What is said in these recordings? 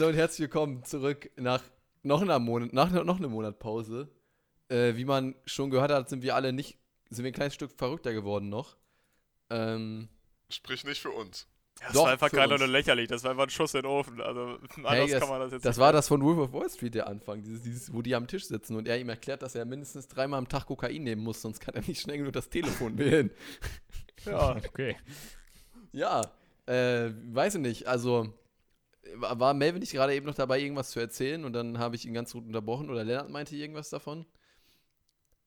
Ah, und herzlich willkommen zurück nach noch einer Monat, nach noch einem Monat Pause. Äh, wie man schon gehört hat, sind wir alle nicht, sind wir ein kleines Stück verrückter geworden noch. Ähm, Sprich nicht für uns. das Doch, war einfach uns. und lächerlich. Das war einfach ein Schuss in den Ofen. Also, anders hey, das, kann man das jetzt das nicht war das von Wolf of Wall Street der Anfang, dieses, dieses, wo die am Tisch sitzen und er ihm erklärt, dass er mindestens dreimal am Tag Kokain nehmen muss, sonst kann er nicht schnell genug das Telefon wählen. Ja. Okay. Ja, äh, weiß ich nicht. Also war Melvin nicht gerade eben noch dabei, irgendwas zu erzählen und dann habe ich ihn ganz gut unterbrochen oder Lennart meinte irgendwas davon.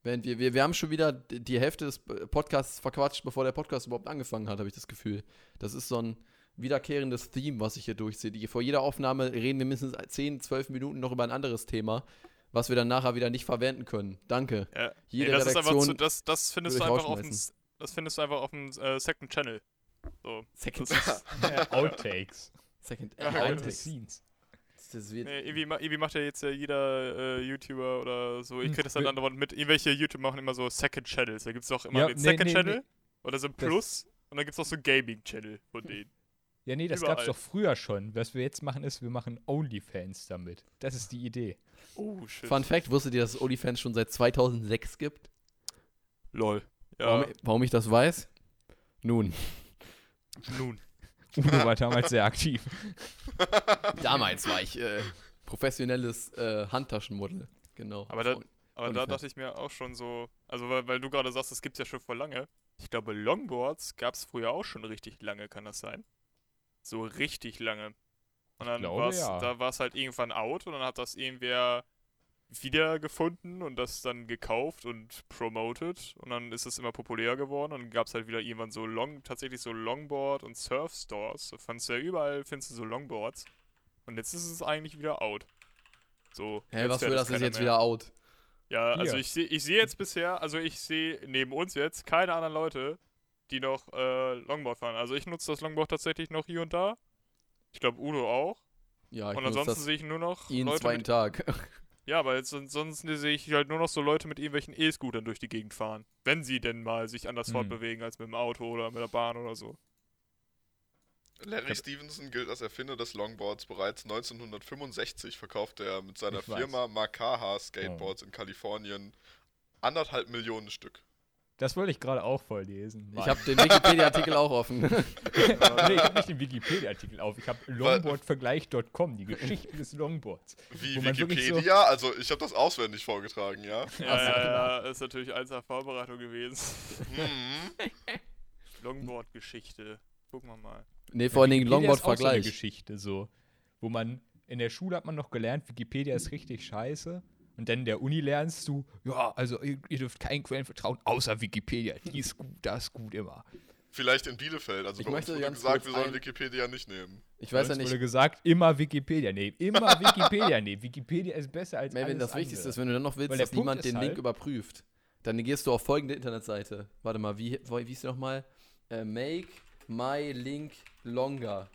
Während wir, wir, wir haben schon wieder die Hälfte des Podcasts verquatscht, bevor der Podcast überhaupt angefangen hat, habe ich das Gefühl. Das ist so ein wiederkehrendes Theme, was ich hier durchsehe. Die, vor jeder Aufnahme reden wir mindestens 10, 12 Minuten noch über ein anderes Thema, was wir dann nachher wieder nicht verwenden können. Danke. Ja. Jede nee, das ist einfach zu, das, das findest du einfach auf dem, das findest du einfach auf dem äh, Second Channel. So. Second, ist, Outtakes. Second Ja, Behind the scenes. Das wird, nee, irgendwie, ma- irgendwie macht ja jetzt ja jeder äh, YouTuber oder so. Ich Hm, kriege das dann wir- andauernd mit. Irgendwelche YouTuber machen immer so Second Channels. Da gibt es auch immer Ja, den nee, Second nee, Channel nee. oder so ein Plus. Und dann gibt es auch so einen Gaming-Channel von denen. Ja, nee, das Überall. gab's doch früher schon. Was wir jetzt machen, ist, wir machen OnlyFans damit. Das ist die Idee. Oh, shit. Fun Fact, wusstet ihr, dass es OnlyFans schon seit 2006 gibt? Lol. Ja, Warum, warum ich das weiß? Nun, nun. Udo war damals sehr aktiv. damals war ich äh, professionelles äh, Handtaschenmodel. Genau. Aber da- Aber da dachte ich mir auch schon so, also weil, weil du gerade sagst, das gibt's ja schon vor lange. Ich glaube, Longboards gab's früher auch schon richtig lange, kann das sein? So richtig lange. Und dann glaube, war's, ja. da war es halt irgendwann out und dann hat das irgendwer wiedergefunden und das dann gekauft und promoted und dann ist es immer populärer geworden und dann gab's halt wieder irgendwann so Long, tatsächlich so Longboard und Surf Stores. Da fandst du ja überall, findest du so Longboards. Und jetzt ist es eigentlich wieder out. So. Hä, jetzt was für es das ist jetzt mehr. wieder out? Ja, also Hier. ich sehe ich seh jetzt bisher, also ich sehe neben uns jetzt keine anderen Leute, die noch äh, Longboard fahren. Also ich nutze das Longboard tatsächlich noch hier und da. Ich glaube Udo auch. Ja, ich und ansonsten das sehe ich nur noch jeden Leute zweiten Tag. Ja, aber jetzt, ansonsten sehe ich halt nur noch so Leute mit irgendwelchen E-Scootern durch die Gegend fahren. Wenn sie denn mal sich anders Hm. fortbewegen als mit dem Auto oder mit der Bahn oder so. Larry Stevenson gilt als Erfinder des Longboards. Bereits 1965 verkaufte er mit seiner Ich weiß. Firma Makaha Skateboards in Kalifornien anderthalb Millionen Stück. Das wollte ich gerade auch vorlesen. Ich habe den Wikipedia-Artikel auch offen. nee, ich habe nicht den Wikipedia-Artikel auf. Ich habe longboardvergleich.com, die Geschichte des Longboards. Wie wirklich so- Wikipedia? Also ich habe das auswendig vorgetragen, ja. Ja, ja, ja, ist natürlich eins nach Vorbereitung gewesen. Mhm. Longboard-Geschichte. Gucken wir mal. nee, vor allen Dingen Wikipedia auch so Longboard-Vergleich. Geschichte so, wo man in der Schule hat man noch gelernt, Wikipedia ist richtig scheiße. Und dann in der Uni lernst du, ja, also ihr, ihr dürft keinen Quellen vertrauen, außer Wikipedia. Die ist gut, das ist gut immer. Vielleicht in Bielefeld. Also Ich bei uns möchte wurde gesagt, wir sollen ein- Wikipedia nicht nehmen. Ich weiß ja nicht, wurde gesagt, immer Wikipedia nehmen. Immer Wikipedia nehmen. Wikipedia ist besser als Melvin, alles das Wichtigste ist, wenn du dann noch willst, Weil der dass niemand Punkt den ist Link halt- überprüft, dann gehst du auf folgende Internetseite. Warte mal, wie, wie hieß die nochmal? Äh, make my link longer.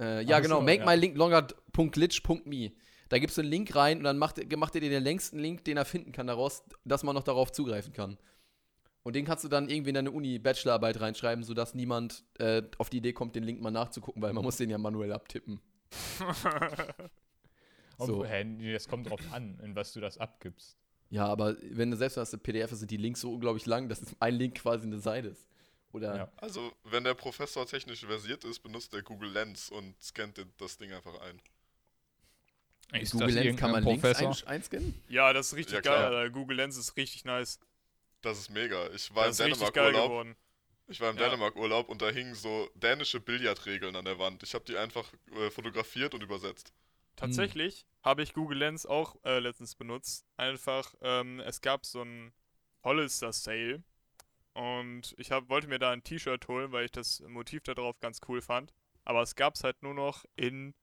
Äh, ja, Ach genau, so, make ja. my link longer.glitch.me. Da gibst du einen Link rein und dann macht, macht er dir den längsten Link, den er finden kann daraus, dass man noch darauf zugreifen kann. Und den kannst du dann irgendwie in deine Uni-Bachelorarbeit reinschreiben, sodass niemand äh, auf die Idee kommt, den Link mal nachzugucken, weil man muss den ja manuell abtippen. So. das kommt drauf an, in was du das abgibst. Ja, aber wenn du selbst hast, PDF sind die Links so unglaublich lang, dass ein Link quasi eine Seite ist. Oder Ja. Also, wenn der Professor technisch versiert ist, benutzt er Google Lens und scannt das Ding einfach ein. Ist Google Lens kann man Links Professor? ein, einscannen? Ja, das ist richtig Ja, geil. Alter. Google Lens ist richtig nice. Das ist mega. Ich war Das im ist richtig Dänemark geil Urlaub. geworden. Ich war im Ja. Dänemark Urlaub und da hingen so dänische Billardregeln an der Wand. Ich habe die einfach äh, fotografiert und übersetzt. Tatsächlich habe ich Google Lens auch äh, letztens benutzt. Einfach, ähm, es gab so ein Hollister Sale und ich hab, wollte mir da ein T-Shirt holen, weil ich das Motiv da drauf ganz cool fand. Aber es gab es halt nur noch in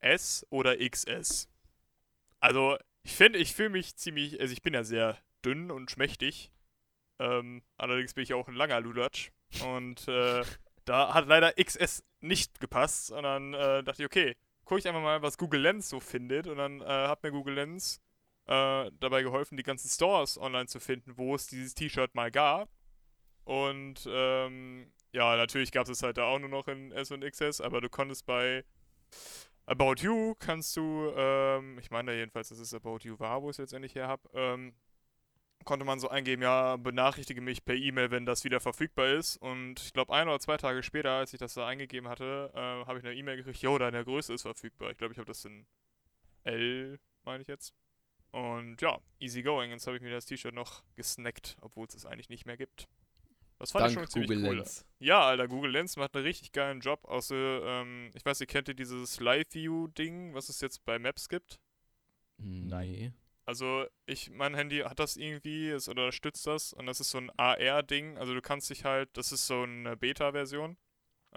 S oder XS. Also, ich finde, ich fühle mich ziemlich, also ich bin ja sehr dünn und schmächtig. Ähm, allerdings bin ich auch ein langer Lulatsch. Und äh, da hat leider XS nicht gepasst. Und dann äh, dachte ich, okay, gucke ich einfach mal, was Google Lens so findet. Und dann äh, hat mir Google Lens äh, dabei geholfen, die ganzen Stores online zu finden, wo es dieses T-Shirt mal gab. Und ähm, ja, natürlich gab es halt da auch nur noch in S und XS, aber du konntest bei About You kannst du, ähm, ich meine jedenfalls, dass es About You war, wo ich es letztendlich her habe, ähm, konnte man so eingeben, ja, benachrichtige mich per E-Mail, wenn das wieder verfügbar ist. Und ich glaube, ein oder zwei Tage später, als ich das da eingegeben hatte, äh, habe ich eine E-Mail gekriegt, jo, deine Größe ist verfügbar. Ich glaube, ich habe das in L, meine ich jetzt. Und ja, easy going. Jetzt habe ich mir das T-Shirt noch gesnackt, obwohl es es eigentlich nicht mehr gibt. Das fand ich schon Dank ziemlich Google cool. Lens. Ja, Alter, Google Lens macht einen richtig geilen Job. Außer, ähm, ich weiß, ihr kennt ihr dieses Live-View-Ding, was es jetzt bei Maps gibt. Nee. Also, ich, mein Handy hat das irgendwie, es unterstützt das und das ist so ein AR-Ding. Also, du kannst dich halt, das ist so eine Beta-Version.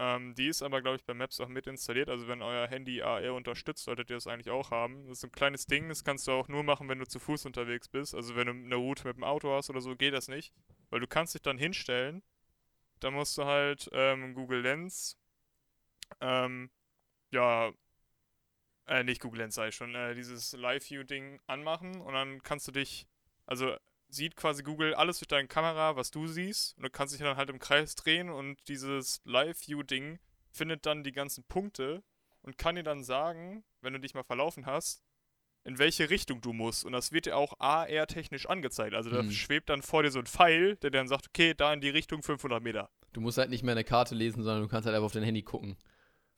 Ähm, die ist aber, glaube ich, bei Maps auch mit installiert. Also, wenn euer Handy AR unterstützt, solltet ihr das eigentlich auch haben. Das ist ein kleines Ding, das kannst du auch nur machen, wenn du zu Fuß unterwegs bist. Also, wenn du eine Route mit dem Auto hast oder so, geht das nicht. Weil du kannst dich dann hinstellen. Da musst du halt ähm, Google Lens, ähm, ja, äh, nicht Google Lens, sei schon, äh, dieses Live-View-Ding anmachen und dann kannst du dich, also sieht quasi Google alles durch deine Kamera, was du siehst und du kannst dich dann halt im Kreis drehen und dieses Live-View-Ding findet dann die ganzen Punkte und kann dir dann sagen, wenn du dich mal verlaufen hast, in welche Richtung du musst. Und das wird dir auch AR-technisch angezeigt. Also da Hm. schwebt dann vor dir so ein Pfeil, der dann sagt, okay, da in die Richtung 500 Meter. Du musst halt nicht mehr eine Karte lesen, sondern du kannst halt einfach auf dein Handy gucken.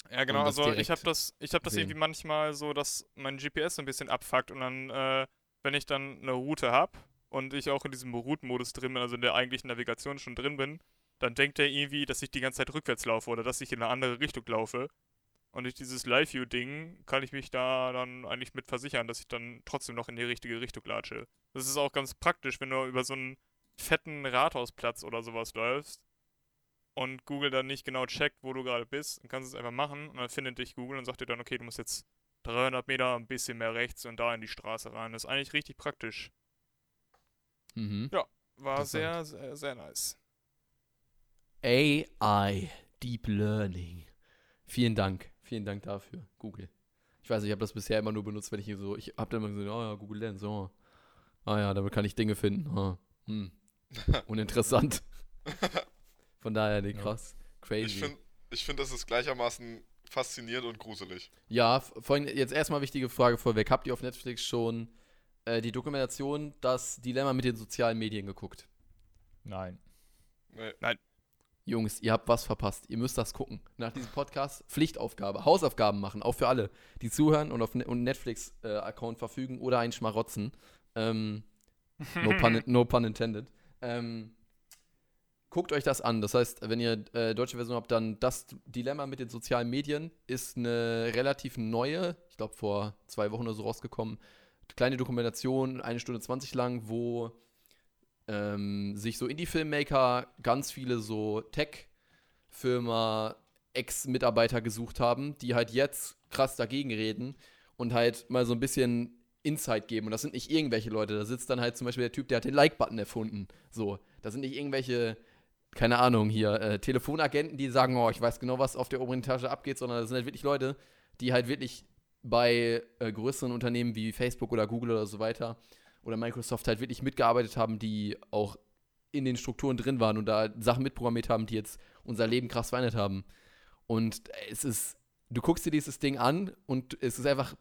Ja, genau, also ich habe das, ich habe das sehen. irgendwie manchmal so, dass mein GPS so ein bisschen abfuckt und dann, äh, wenn ich dann eine Route habe und ich auch in diesem Routenmodus drin bin, also in der eigentlichen Navigation schon drin bin, dann denkt er irgendwie, dass ich die ganze Zeit rückwärts laufe oder dass ich in eine andere Richtung laufe. Und durch dieses Live-View-Ding kann ich mich da dann eigentlich mit versichern, dass ich dann trotzdem noch in die richtige Richtung latsche. Das ist auch ganz praktisch, wenn du über so einen fetten Rathausplatz oder sowas läufst und Google dann nicht genau checkt, wo du gerade bist, dann kannst du es einfach machen und dann findet dich Google und sagt dir dann, okay, du musst jetzt 300 Meter ein bisschen mehr rechts und da in die Straße rein. Das ist eigentlich richtig praktisch. Mhm. War Interessant. sehr, sehr, sehr nice. AI, Deep Learning. Vielen Dank. Vielen Dank dafür, Google. Ich weiß, ich habe das bisher immer nur benutzt, wenn ich so, ich habe dann immer gesagt, oh ja, Google Lens, oh. Ah ja, damit kann ich Dinge finden. Ah, hm. Uninteressant. Von daher, nee, Ja. krass. Ich Crazy. finde, ich find, das ist gleichermaßen faszinierend und gruselig. Ja, vorhin jetzt erstmal wichtige Frage vorweg. Habt ihr auf Netflix schon äh, die Dokumentation Das Dilemma mit den sozialen Medien geguckt? Nein. Nee. Jungs, ihr habt was verpasst. Ihr müsst das gucken. Nach diesem Podcast Pflichtaufgabe, Hausaufgaben machen, auch für alle, die zuhören und auf ne und Netflix-Account verfügen oder einen Schmarotzen. Ähm, no, pun, no pun intended. Ähm, guckt euch das an. Das heißt, wenn ihr äh, deutsche Version habt, dann das Dilemma mit den sozialen Medien ist eine relativ neue, ich glaube vor zwei Wochen oder so rausgekommen, kleine Dokumentation, eine Stunde 20 lang, wo ähm, sich so Indie-Filmmaker ganz viele so Tech-Firma Ex-Mitarbeiter gesucht haben, die halt jetzt krass dagegen reden und halt mal so ein bisschen Insight geben. Und das sind nicht irgendwelche Leute. Da sitzt dann halt zum Beispiel der Typ, der hat den Like-Button erfunden. So, das sind nicht irgendwelche, keine Ahnung, hier, äh, Telefonagenten, die sagen, oh, ich weiß genau, was auf der oberen Etage abgeht, sondern das sind halt wirklich Leute, die halt wirklich bei äh, größeren Unternehmen wie Facebook oder Google oder so weiter oder Microsoft halt wirklich mitgearbeitet haben, die auch in den Strukturen drin waren und da Sachen mitprogrammiert haben, die jetzt unser Leben krass verändert haben. Und es ist, du guckst dir dieses Ding an und es ist einfach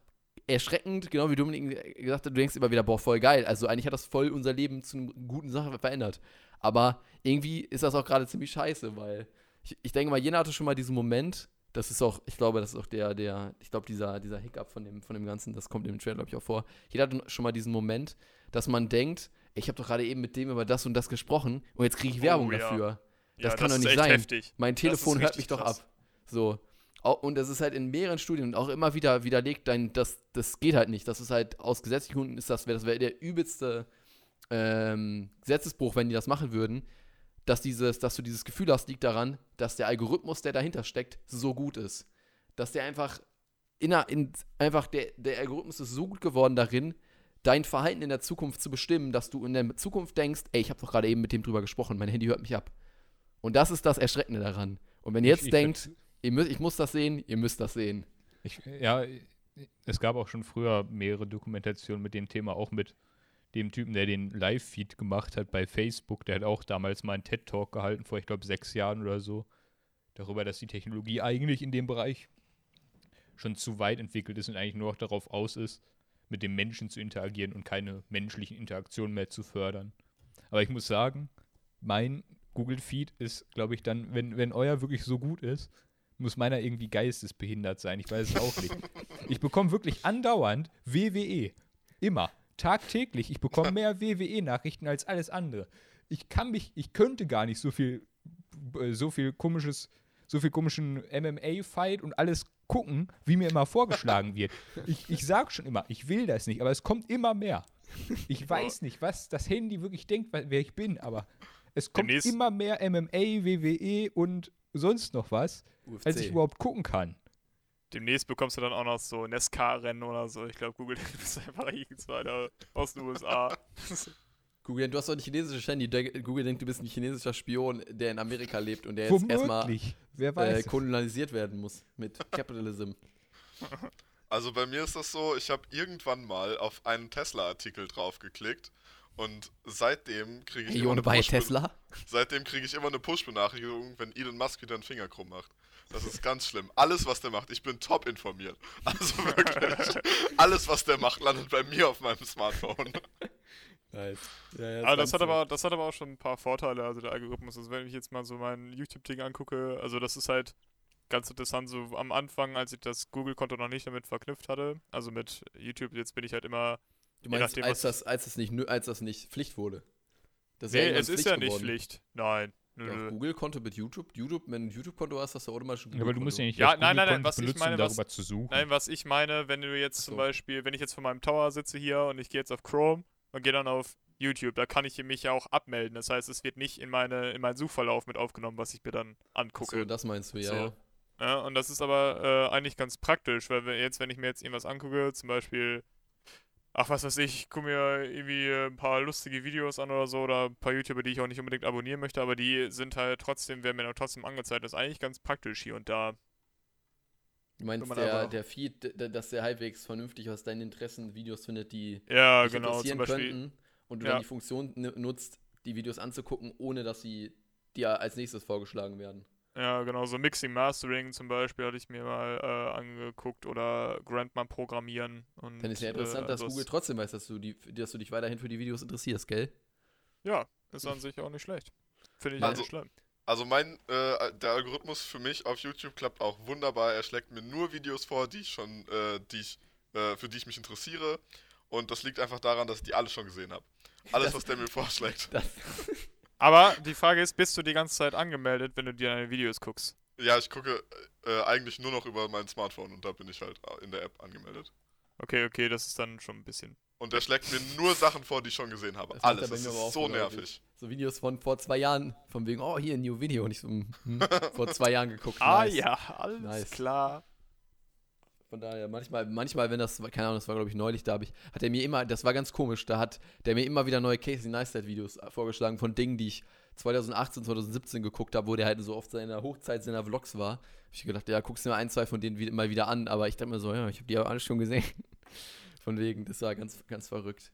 erschreckend, genau wie Dominik gesagt hat, du denkst immer wieder, boah, voll geil. Also eigentlich hat das voll unser Leben zu einer guten Sache verändert. Aber irgendwie ist das auch gerade ziemlich scheiße, weil ich, ich denke mal, jeder hatte schon mal diesen Moment, das ist auch, ich glaube, das ist auch der, der, ich glaube, dieser, dieser Hiccup von dem, von dem Ganzen, das kommt im Trailer, glaube ich, auch vor. Jeder hat schon mal diesen Moment, dass man denkt, ich habe doch gerade eben mit dem über das und das gesprochen und jetzt kriege ich Oh, Werbung ja. dafür. Das ja, kann das doch nicht sein. heftig. Mein Telefon hört mich doch krass. ab. So. Und das ist halt in mehreren Studien auch immer wieder widerlegt, dein, das, das geht halt nicht. Das ist halt aus gesetzlichen Gründen ist das, das wäre der übelste ähm, Gesetzesbruch, wenn die das machen würden. Dass, dieses, dass du dieses Gefühl hast, liegt daran, dass der Algorithmus, der dahinter steckt, so gut ist. Dass der einfach, in, in, einfach der, der Algorithmus ist so gut geworden darin, dein Verhalten in der Zukunft zu bestimmen, dass du in der Zukunft denkst, ey, ich habe doch gerade eben mit dem drüber gesprochen, mein Handy hört mich ab. Und das ist das Erschreckende daran. Und wenn ihr jetzt Ich- ich denkt, würd- ihr müsst, ich muss das sehen, ihr müsst das sehen. Ich, ja, es gab auch schon früher mehrere Dokumentationen mit dem Thema, auch mit dem Typen, der den Live-Feed gemacht hat bei Facebook. Der hat auch damals mal einen TED-Talk gehalten, vor, ich glaube, sechs Jahren oder so, darüber, dass die Technologie eigentlich in dem Bereich schon zu weit entwickelt ist und eigentlich nur noch darauf aus ist, mit dem Menschen zu interagieren und keine menschlichen Interaktionen mehr zu fördern. Aber ich muss sagen, mein Google Feed ist, glaube ich, dann, wenn, wenn euer wirklich so gut ist, muss meiner irgendwie geistesbehindert sein. Ich weiß es auch nicht. Ich bekomme wirklich andauernd WWE. Immer. Tagtäglich. Ich bekomme mehr WWE-Nachrichten als alles andere. Ich kann mich, ich könnte gar nicht so viel, äh, so viel komisches, so viel komischen MMA-Fight und alles gucken, wie mir immer vorgeschlagen wird. Ich, ich sag schon immer, ich will das nicht, aber es kommt immer mehr. Ich weiß nicht, was das Handy wirklich denkt, wer ich bin, aber es kommt Demnächst- immer mehr MMA, WWE und sonst noch was, UFC. als ich überhaupt gucken kann. Demnächst bekommst du dann auch noch so NASCAR-Rennen oder so. Ich glaube, Google ist einfach irgendeiner aus den USA. Google, du hast doch ein chinesisches Handy. Google denkt, du bist ein chinesischer Spion, der in Amerika lebt und der jetzt erstmal Womöglich. Äh, kolonialisiert werden muss mit Capitalism. Also bei mir ist das so, ich habe irgendwann mal auf einen Tesla-Artikel draufgeklickt und seitdem kriege ich Hey, immer ohne eine bei Push- Tesla? Seitdem kriege ich immer eine Push-Benachrichtigung, wenn Elon Musk wieder einen Finger krumm macht. Das ist ganz schlimm. Alles, was der macht, ich bin top informiert. Also wirklich, alles, was der macht, landet bei mir auf meinem Smartphone. Nice. Ja, ja, Aber das hat aber, das hat aber auch schon ein paar Vorteile, also der Algorithmus. Also wenn ich jetzt mal so mein YouTube-Ding angucke, also das ist halt ganz interessant, so am Anfang, als ich das Google-Konto noch nicht damit verknüpft hatte, also mit YouTube, jetzt bin ich halt immer, Du meinst, nachdem, als, das, als, das nicht, als das nicht Pflicht wurde? Das nee, irgendwann es ist ja nicht geworden. Pflicht. Nein. Nö, Ja, nö. Google-Konto mit YouTube. YouTube, wenn du ein YouTube-Konto hast, hast du automatisch ein Ja, aber du musst ja nicht Ja, nein, nein, nein, Google-Konto was ich benutzen, meine, um was- darüber zu suchen. Nein, was ich meine, wenn du jetzt Ach zum so. Beispiel, wenn ich jetzt vor meinem Tower sitze hier und ich gehe jetzt auf Chrome und gehe dann auf YouTube, da kann ich mich ja auch abmelden. Das heißt, es wird nicht in meine in meinen Suchverlauf mit aufgenommen, was ich mir dann angucke. So, das meinst du, ja. So. ja. Ja, und das ist aber äh, eigentlich ganz praktisch, weil wir jetzt, wenn ich mir jetzt irgendwas angucke, zum Beispiel, ach was weiß ich, ich gucke mir irgendwie ein paar lustige Videos an oder so oder ein paar YouTuber, die ich auch nicht unbedingt abonnieren möchte, aber die sind halt trotzdem, werden mir dann trotzdem angezeigt. Das ist eigentlich ganz praktisch hier und da. Du meinst, man der, der Feed, dass der halbwegs vernünftig aus deinen Interessen Videos findet, die Ja, dich genau, zum interessieren Beispiel. könnten und du Ja. dann die Funktion nutzt, die Videos anzugucken, ohne dass sie dir als nächstes vorgeschlagen werden. Ja, genau, so Mixing Mastering zum Beispiel hatte ich mir mal äh, angeguckt oder Grandma programmieren. Und, Dann ist ja interessant, äh, dass also Google trotzdem weiß, dass du, die, dass du dich weiterhin für die Videos interessierst, gell? Ja, ist an sich auch nicht schlecht. Finde ich Also- nicht schlimm. Also mein, äh, der Algorithmus für mich auf YouTube klappt auch wunderbar. Er schlägt mir nur Videos vor, die ich schon, äh, die ich, äh, für die ich mich interessiere. Und das liegt einfach daran, dass ich die alle schon gesehen habe. Alles, Das- was der mir vorschlägt. Das, Aber die Frage ist, bist du die ganze Zeit angemeldet, wenn du dir deine Videos guckst? Ja, ich gucke äh, eigentlich nur noch über mein Smartphone und da bin ich halt in der App angemeldet. Okay, okay, das ist dann schon ein bisschen. Und der schlägt mir nur Sachen vor, die ich schon gesehen habe. Das Alles. Das ist so nervig. so Videos von vor zwei Jahren, von wegen, oh, hier ein New Video. Und ich so, hm, hm, vor zwei Jahren geguckt. Ah nice. ja, alles Nice. klar. Von daher, manchmal, manchmal, wenn das, keine Ahnung, das war, glaube ich, neulich, da habe ich, hat er mir immer, das war ganz komisch, da hat der mir immer wieder neue Casey Neistat-Videos vorgeschlagen von Dingen, die ich 2018, 2017 geguckt habe, wo der halt so oft seiner Hochzeit seiner Vlogs war. Hab ich gedacht, ja, guckst du mir ein, zwei von denen mal wieder an, aber ich dachte mir so, ja, ich habe die aber alle schon gesehen. Von wegen, das war ganz, ganz verrückt.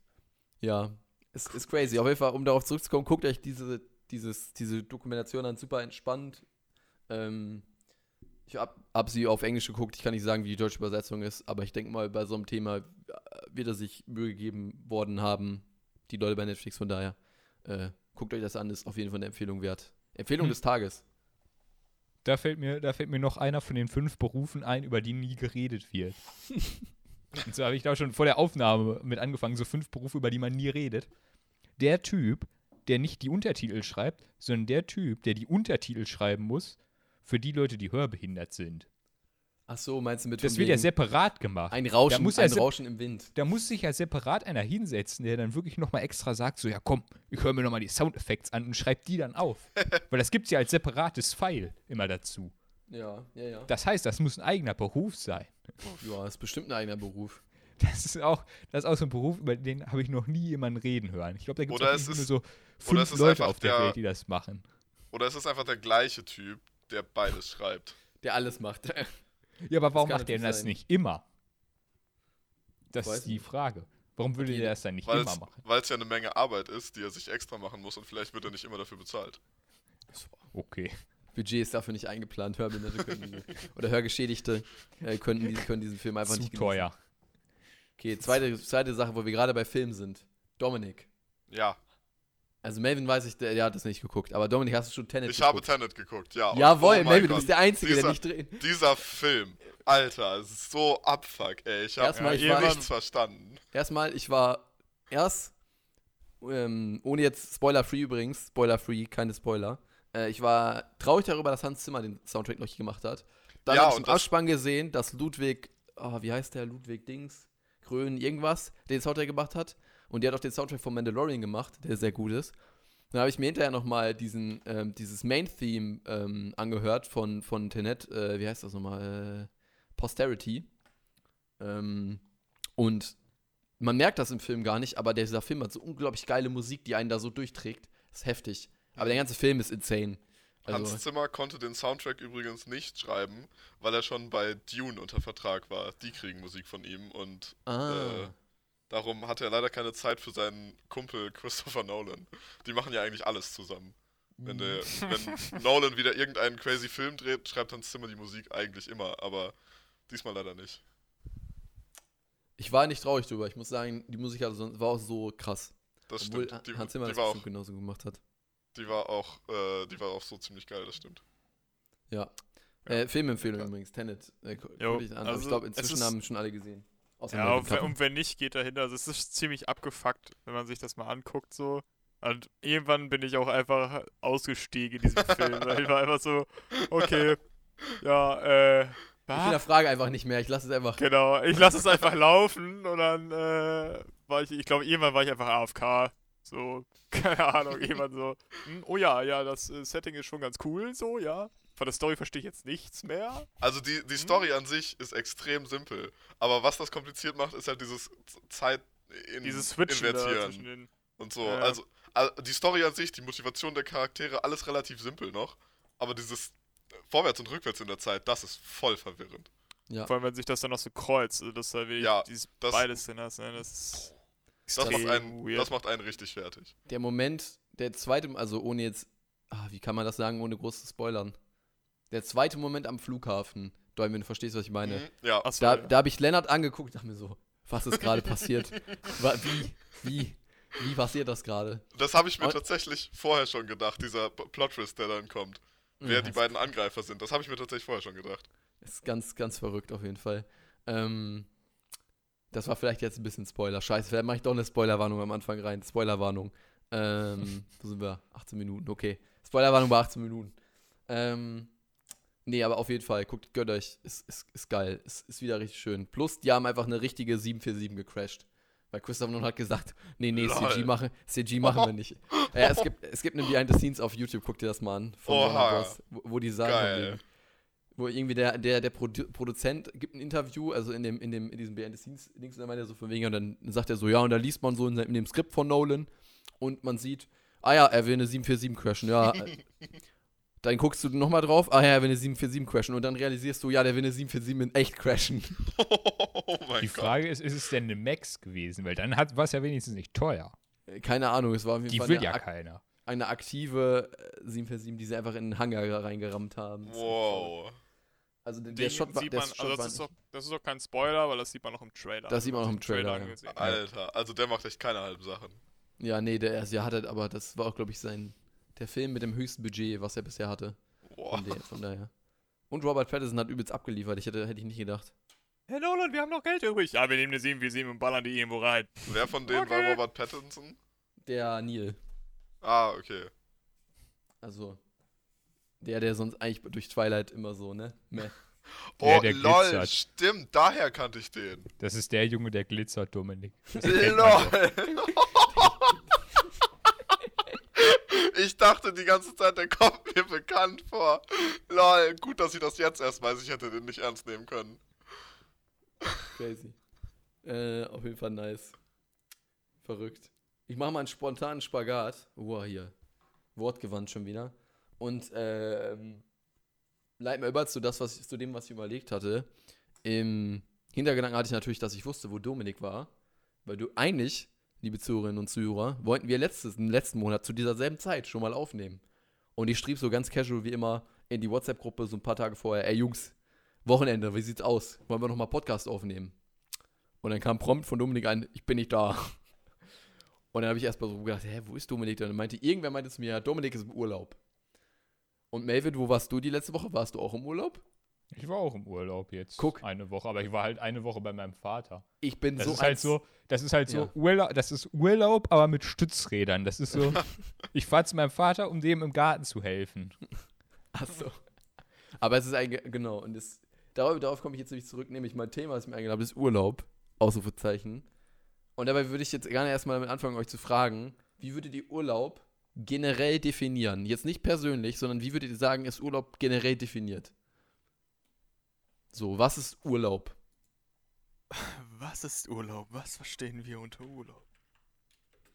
Ja, es ist crazy. Auf jeden Fall, um darauf zurückzukommen, guckt euch diese, dieses, diese Dokumentation an, super entspannt. Ähm, ich hab, hab sie auf Englisch geguckt, ich kann nicht sagen, wie die deutsche Übersetzung ist, aber ich denke mal, bei so einem Thema äh, wird er sich Mühe gegeben worden haben, die Leute bei Netflix, von daher, äh, guckt euch das an, ist auf jeden Fall eine Empfehlung wert. Empfehlung Hm. des Tages. Da fällt, mir, da fällt mir noch einer von den fünf Berufen ein, über die nie geredet wird. Und so habe ich da schon vor der Aufnahme mit angefangen, so fünf Berufe, über die man nie redet. Der Typ, der nicht die Untertitel schreibt, sondern der Typ, der die Untertitel schreiben muss, für die Leute, die hörbehindert sind. Ach so, meinst du mit Das wird ja separat gemacht. ein Rauschen, Da muss ein se- Rauschen im Wind. Da muss sich ja separat einer hinsetzen, der dann wirklich nochmal extra sagt, so, ja komm, ich höre mir nochmal die Soundeffekte an und schreibe die dann auf. Weil das gibt es ja als separates File immer dazu. Ja, ja, ja. Das heißt, das muss ein eigener Beruf sein. Ja, ist bestimmt ein eigener Beruf. Das ist auch, das ist auch so ein Beruf, über den habe ich noch nie jemanden reden hören. Ich glaube, da gibt es nur so fünf Leute auf der, der- Welt, die das machen. Oder es ist einfach der gleiche Typ, der beides schreibt. Der alles macht. Ja, aber warum macht er natürlich das sein. nicht immer? Das Weiß ist die. Frage. Warum würde Die- der das dann nicht Weil immer machen? es ja eine Menge Arbeit ist, die er sich extra machen muss und vielleicht wird er nicht immer dafür bezahlt. Okay. Budget ist dafür nicht eingeplant. Hörbehinderte können diese, oder Hörgeschädigte äh, könnten können diesen Film einfach Zu nicht genießen. teuer. Okay, zweite, zweite Sache, wo wir gerade bei Filmen sind. Dominik. Ja, Also Melvin weiß ich, der, der hat das nicht geguckt, aber Dominik, hast du schon Tenet ich habe geguckt? Tenet geguckt, ja. Jawohl, oh Melvin, du bist der Einzige, dieser, der nicht dreht. Dieser Film, Alter, es ist so abfuck, ey. Ich habe Erstmal, ich war- nichts verstanden. Erstmal, ich war erst, ähm, ohne jetzt Spoiler-free übrigens, Spoiler-free, keine Spoiler. Äh, ich war traurig darüber, dass Hans Zimmer den Soundtrack noch nicht gemacht hat. Dann Ja, habe ich im Abspann gesehen, dass Ludwig, oh, wie heißt der, Ludwig Dings, Grön, irgendwas, den Soundtrack gemacht hat. Und der hat auch den Soundtrack von Mandalorian gemacht, der sehr gut ist. Dann habe ich mir hinterher nochmal diesen, ähm, dieses Main-Theme ähm, angehört von, von Tenet, äh, wie heißt das nochmal? Äh, Posterity. Ähm, und man merkt das im Film gar nicht, aber dieser Film hat so unglaublich geile Musik, die einen da so durchträgt. Das ist heftig. Aber der ganze Film ist insane. Also, Hans Zimmer konnte den Soundtrack übrigens nicht schreiben, weil er schon bei Dune unter Vertrag war. Die kriegen Musik von ihm und ah, äh, darum hatte er leider keine Zeit für seinen Kumpel Christopher Nolan. Die machen ja eigentlich alles zusammen. Wenn, der, wenn Nolan wieder irgendeinen crazy Film dreht, schreibt Hans Zimmer die Musik eigentlich immer, aber diesmal leider nicht. ich war nicht traurig drüber. Ich muss sagen, die Musik hat war auch so krass. Das Obwohl stimmt. Die, Hans Zimmer die, das auch, genauso gemacht hat. die war auch, äh, die war auch so ziemlich geil, das stimmt. Ja. Ja. Äh, Filmempfehlung Ja. übrigens, Tenet. Äh, Jo, ich also glaube, es inzwischen haben schon alle gesehen. Ja, und und wenn nicht, geht dahinter. Also es ist ziemlich abgefuckt, wenn man sich das mal anguckt so. Und irgendwann bin ich auch einfach ausgestiegen in diesem Film. weil ich war einfach so, okay, ja, äh, Ich was? hinterfrage einfach nicht mehr. Ich lasse es einfach. Genau, ich lasse es einfach laufen und dann äh, war ich, ich glaube, irgendwann war ich einfach AFK. So, keine Ahnung, jemand so, hm, oh ja, ja, das äh, Setting ist schon ganz cool, so, ja. Von der Story verstehe ich jetzt nichts mehr. Also die, die Story an sich ist extrem simpel, aber was das kompliziert macht, ist halt dieses Zeit in, Dieses Switchen da invertieren zwischen den. und so. Ja. Also, al- die Story an sich, die Motivation der Charaktere, alles relativ simpel noch, aber dieses Vorwärts und Rückwärts in der Zeit, das ist voll verwirrend. Ja. Vor allem, wenn sich das dann noch so kreuzt, also das ist halt wirklich Ja, dieses das- beides drin hast, ne? Das ist Das macht, einen, weird. das macht einen richtig fertig. Der Moment, der zweite, also ohne jetzt. Ah, wie kann man das sagen, ohne groß zu spoilern? Der zweite Moment am Flughafen. Doll, wenn du verstehst, was ich meine. Mhm, ja, Achso, Da, ja. da habe ich Lennart angeguckt und dachte mir so, was ist gerade passiert? Wie, wie, wie passiert das gerade? das habe ich mir Und- tatsächlich vorher schon gedacht, dieser P- Plot-Twist, der dann kommt. Wer Ja, die ist- beiden Angreifer sind, das habe ich mir tatsächlich vorher schon gedacht. Ist ganz, ganz verrückt auf jeden Fall. Ähm, das war vielleicht jetzt ein bisschen Spoiler. Scheiße, vielleicht mache ich doch eine Spoilerwarnung am Anfang rein. Spoilerwarnung. Ähm, wo sind wir? 18 Minuten, okay. Spoilerwarnung bei 18 Minuten. Ähm, nee, aber auf jeden Fall, guckt, gönnt euch. Ist, ist, ist geil. Ist, ist wieder richtig schön. Plus, die haben einfach eine richtige 747 gecrashed. Weil Christopher Nolan hat gesagt, nee, nee, Lol. CG machen, CG machen wir nicht. ja, es gibt, es gibt eine Behind the Scenes auf YouTube, guckt dir das mal an. Bros., wo, wo die sagen, wo irgendwie der, der, der Produ Produzent gibt ein Interview, also in dem, in dem, in diesem Behind the Scenes Dings, und dann meint er so von wegen, und dann sagt er so, ja, und da liest man so in, in dem Skript von Nolan und man sieht, ah ja, er will eine 747 crashen, ja. äh, dann guckst du nochmal drauf, ah ja, er will eine 747 crashen und dann realisierst du, ja, der will eine 747 in echt crashen. oh mein Die Gott. Frage ist, ist es denn eine Max gewesen? Weil dann war es ja wenigstens nicht teuer. Äh, Keine Ahnung, es war auf jeden Die Fall will eine, ja ak keiner. eine aktive äh, 747, die sie einfach in den Hangar reingerammt haben. Das ist Wow. Also der, Den der Shot war, sieht der man, Shot also das, ist doch, das ist doch kein Spoiler, weil das sieht man noch im Trailer. Das sieht man noch im Trailer, ja. angesehen hat. Alter, also der macht echt keine halben Sachen. Ja, nee, der erste hat halt, aber das war auch, glaube ich, sein der Film mit dem höchsten Budget, was er bisher hatte. Boah. Von, der, von daher. Und Robert Pattinson hat übelst abgeliefert. Ich hätte, hätte ich nicht gedacht. Hey Nolan, wir haben noch Geld übrig. Ja, wir nehmen eine 747 und ballern die irgendwo rein. Wer von denen war Okay. Robert Pattinson? Der Neil. Ah, okay. Also der, der sonst eigentlich durch Twilight immer so, ne? Meh. Oh, Der, der lol, glitzert. stimmt, daher kannte ich den. Das ist der Junge, der glitzert, Dominik. LOL. Ich dachte die ganze Zeit, der kommt mir bekannt vor. Lol, gut, dass ich das jetzt erst weiß. Ich hätte den nicht ernst nehmen können. Crazy. Äh, auf jeden Fall nice. Verrückt. Ich mache mal einen spontanen Spagat. Wow, hier. Wortgewandt schon wieder. Und ähm, leit mal über zu, das, was zu dem, was ich überlegt hatte. Im Hintergedanken hatte ich natürlich, dass ich wusste, wo Dominik war. Weil du eigentlich, liebe Zuhörerinnen und Zuhörer, wollten wir letztes, im letzten Monat zu dieser selben Zeit schon mal aufnehmen. Und ich schrieb so ganz casual wie immer in die WhatsApp-Gruppe so ein paar Tage vorher, ey Jungs, Wochenende, wie sieht's aus? Wollen wir nochmal Podcast aufnehmen? Und dann kam prompt von Dominik ein, ich bin nicht da. Und dann habe ich erst mal so gedacht, hä, wo ist Dominik? Und dann meinte, irgendwer meinte es mir, Dominik ist im Urlaub. Und Melvin, wo warst du die letzte Woche? Warst du auch im Urlaub? Ich war auch im Urlaub jetzt. Guck. Eine Woche, aber ich war halt eine Woche bei meinem Vater. Ich bin Das so ist halt so, das ist halt so Ja. Urlaub, das ist Urlaub, aber mit Stützrädern. Das ist so, ich fahre zu meinem Vater, um dem im Garten zu helfen. Ach so. Aber es ist eigentlich, genau, und das, darauf, darauf komme ich jetzt nämlich zurück, nämlich mein Thema, das ich mir eingeladen habe, ist Urlaub, Ausrufezeichen. Und dabei würde ich jetzt gerne erstmal damit anfangen, euch zu fragen, wie würdet ihr Urlaub generell definieren? Jetzt nicht persönlich, sondern wie würdet ihr sagen, ist Urlaub generell definiert? So, was ist Urlaub? Was ist Urlaub? Was verstehen wir unter Urlaub?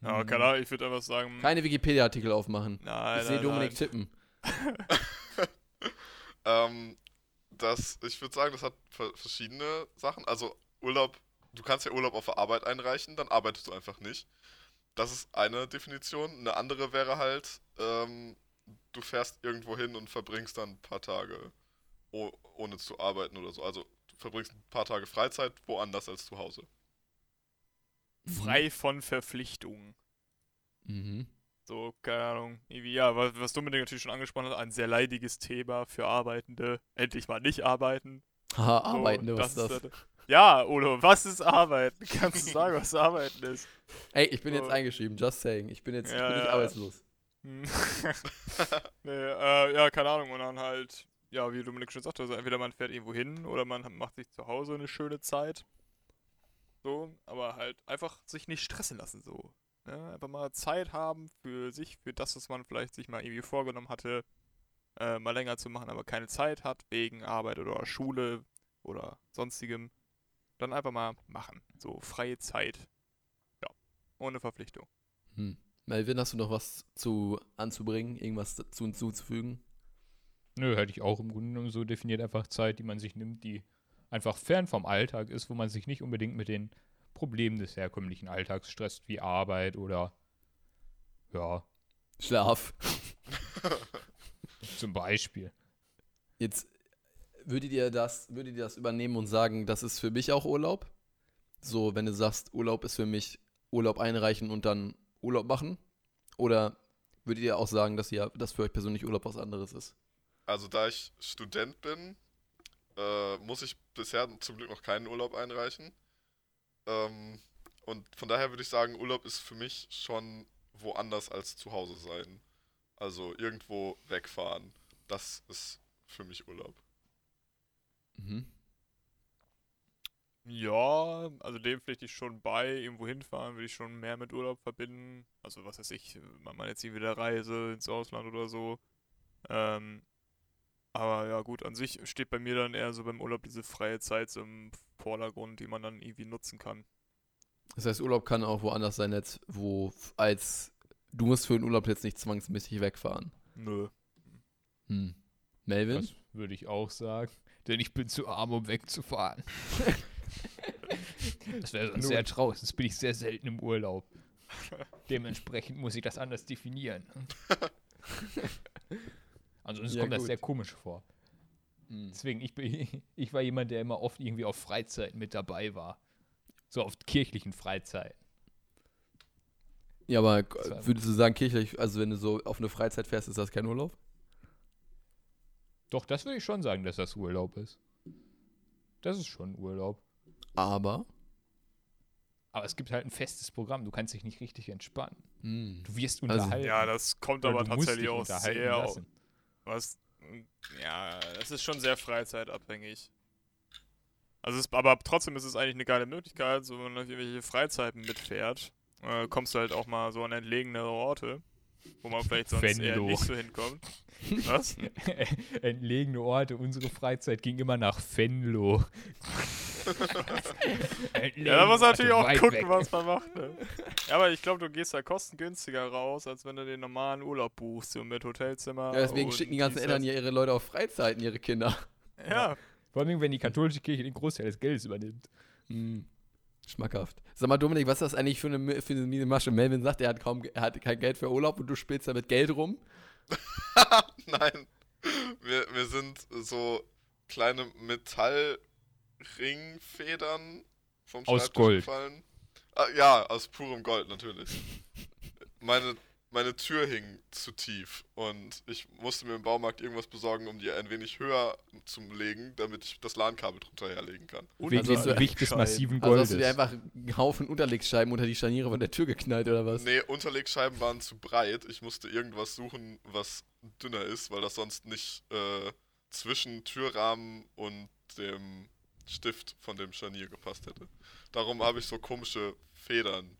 Ja, keine Ahnung, ich würde einfach sagen. Keine Wikipedia-Artikel aufmachen. nein, ich sehe Dominik nein. tippen. Ähm, das, ich würde sagen, das hat ver- verschiedene Sachen. Also Urlaub, du kannst ja Urlaub auf der Arbeit einreichen, dann arbeitest du einfach nicht. Das ist eine Definition. Eine andere wäre halt, ähm, du fährst irgendwo hin und verbringst dann ein paar Tage oh, ohne zu arbeiten oder so. Also du verbringst ein paar Tage Freizeit woanders als zu Hause. Frei von Verpflichtungen. Mhm. So, keine Ahnung. Irgendwie, ja, was, was Dominik natürlich schon angesprochen hat, ein sehr leidiges Thema für Arbeitende. Endlich mal nicht arbeiten. Haha, So, Arbeitende, was ist das? halt- Ja, Olo, was ist Arbeiten? Kannst du sagen, was Arbeiten ist? Ey, ich bin jetzt So. eingeschrieben, just saying. Ich bin jetzt ich Ja, bin nicht ja. arbeitslos. Hm. nee, äh, ja, keine Ahnung. Und dann halt, ja, wie Dominik schon sagte, also entweder man fährt irgendwo hin oder man macht sich zu Hause eine schöne Zeit. So, aber halt einfach sich nicht stressen lassen, so. Ne? Einfach mal Zeit haben für sich, für das, was man vielleicht sich mal irgendwie vorgenommen hatte, äh, mal länger zu machen, aber keine Zeit hat, wegen Arbeit oder Schule oder sonstigem. Dann einfach mal machen. So, freie Zeit. Ja, ohne Verpflichtung. Hm. Melvin, hast du noch was zu anzubringen? Irgendwas dazu hinzuzufügen? Nö, hätte ich auch im Grunde genommen so definiert, einfach Zeit, die man sich nimmt, die einfach fern vom Alltag ist, wo man sich nicht unbedingt mit den Problemen des herkömmlichen Alltags stresst, wie Arbeit oder ja, Schlaf. zum Beispiel. Jetzt würdet ihr das, würdet ihr das übernehmen und sagen, das ist für mich auch Urlaub? So, wenn du sagst, Urlaub ist für mich Urlaub einreichen und dann Urlaub machen? Oder würdet ihr auch sagen, dass ihr das für euch persönlich Urlaub was anderes ist? Also da ich Student bin, äh, muss ich bisher zum Glück noch keinen Urlaub einreichen. Ähm, und von daher würde ich sagen, Urlaub ist für mich schon woanders als zu Hause sein. Also irgendwo wegfahren. Das ist für mich Urlaub. Mhm. Ja, also dem pflichte ich schon bei. Irgendwo hinfahren würde ich schon mehr mit Urlaub verbinden. Also was weiß ich, man jetzt irgendwie eine Reise ins Ausland oder so. Ähm, aber ja gut, an sich steht bei mir dann eher so beim Urlaub diese freie Zeit so im Vordergrund, die man dann irgendwie nutzen kann. Das heißt, Urlaub kann auch woanders sein, als wo als du musst für den Urlaub jetzt nicht zwangsmäßig wegfahren. Nö. Hm. Melvin? Das würde ich auch sagen. Denn ich bin zu arm, um wegzufahren. das wäre sonst sehr traurig. Sonst bin ich sehr selten im Urlaub. Dementsprechend muss ich das anders definieren. Ansonsten Ja, kommt das gut. sehr komisch vor. Hm. Deswegen, ich, bin, ich war jemand, der immer oft irgendwie auf Freizeiten mit dabei war. So auf kirchlichen Freizeiten. Ja, aber Das würdest du sagen, kirchlich, also wenn du so auf eine Freizeit fährst, ist das kein Urlaub? Doch, das würde ich schon sagen, dass das Urlaub ist. Das ist schon Urlaub. Aber. Aber es gibt halt ein festes Programm. Du kannst dich nicht richtig entspannen. Hm. Du wirst Also- unterhalten. Ja, das kommt aber tatsächlich auch sehr lassen. Was? Ja, es ist schon sehr freizeitabhängig. Also es, aber trotzdem ist es eigentlich eine geile Möglichkeit, so wenn man auf irgendwelche Freizeiten mitfährt, äh, kommst du halt auch mal so an entlegene Orte. Wo man vielleicht sonst eher Venlo. nicht so hinkommt. Was? Entlegene Orte, unsere Freizeit ging immer nach Venlo. Ja, da muss man natürlich auch gucken, weg. was man macht. Ne? Ja, aber ich glaube, du gehst da kostengünstiger raus, als wenn du den normalen Urlaub buchst, so mit Hotelzimmer. Ja, deswegen und schicken die ganzen Eltern ja ihre Leute auf Freizeiten, ihre Kinder. Ja, Vor allem, wenn die katholische Kirche den Großteil des Geldes übernimmt. Hm. Schmackhaft. Sag mal, Dominik, was ist das eigentlich für eine, für eine miese Masche? Melvin sagt, er hat kaum, er hat kein Geld für Urlaub und du spielst damit Geld rum. Nein. Wir, wir sind so kleine Metallringfedern vom Aus Schreibtisch Gold. gefallen. Ah, ja, aus purem Gold natürlich. Meine, meine Tür hing zu tief und ich musste mir im Baumarkt irgendwas besorgen, um die ein wenig höher zu legen, damit ich das LAN-Kabel drunter herlegen kann. Wegen Also des hast du- Gewicht des massiven Also Goldes. hast du dir einfach einen Haufen Unterlegscheiben unter die Scharniere von der Tür geknallt oder was? Nee, Unterlegscheiben waren zu breit. Ich musste irgendwas suchen, was dünner ist, weil das sonst nicht äh, zwischen Türrahmen und dem Stift von dem Scharnier gepasst hätte. Darum habe ich so komische Federn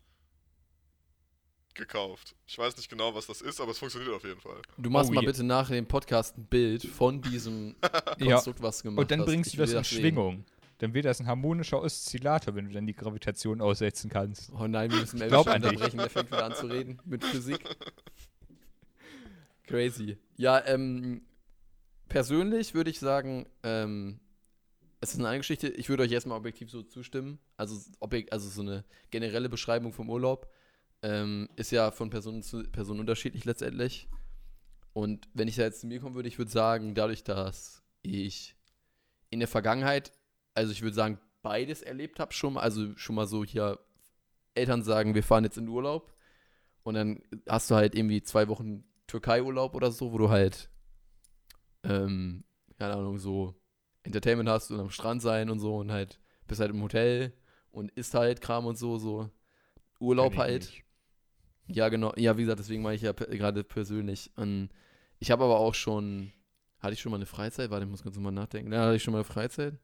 gekauft. Ich weiß nicht genau, was das ist, aber es funktioniert auf jeden Fall. Du machst Oh mal je. bitte nach dem Podcast ein Bild von diesem ja. Konstrukt, was du gemacht Und dann hast. bringst du will das in sehen. Schwingung. Dann wird das ein harmonischer Oszillator, wenn du dann die Gravitation aussetzen kannst. Oh nein, wir müssen Elvis unterbrechen, der fängt wieder an zu reden mit Physik. Crazy. Ja, ähm, persönlich würde ich sagen, ähm, es ist eine andere Geschichte. Ich würde euch erstmal objektiv so zustimmen. Also, objek also so eine generelle Beschreibung vom Urlaub ähm, ist ja von Person zu Person unterschiedlich letztendlich. Und wenn ich da jetzt zu mir kommen würde, ich würde sagen, dadurch, dass ich in der Vergangenheit, also ich würde sagen, beides erlebt habe schon also schon mal so hier Eltern sagen, wir fahren jetzt in Urlaub und dann hast du halt irgendwie zwei Wochen Türkei-Urlaub oder so, wo du halt, ähm, keine Ahnung, so Entertainment hast und am Strand sein und so und halt bist halt im Hotel und isst halt Kram und so, so Urlaub halt. nicht. Ja, genau. Ja, wie gesagt, deswegen meine ich ja gerade persönlich. Und ich habe aber auch schon, hatte ich schon mal eine Freizeit? Warte, ich muss ganz mal nachdenken. Ja, hatte ich schon mal eine Freizeit? Kann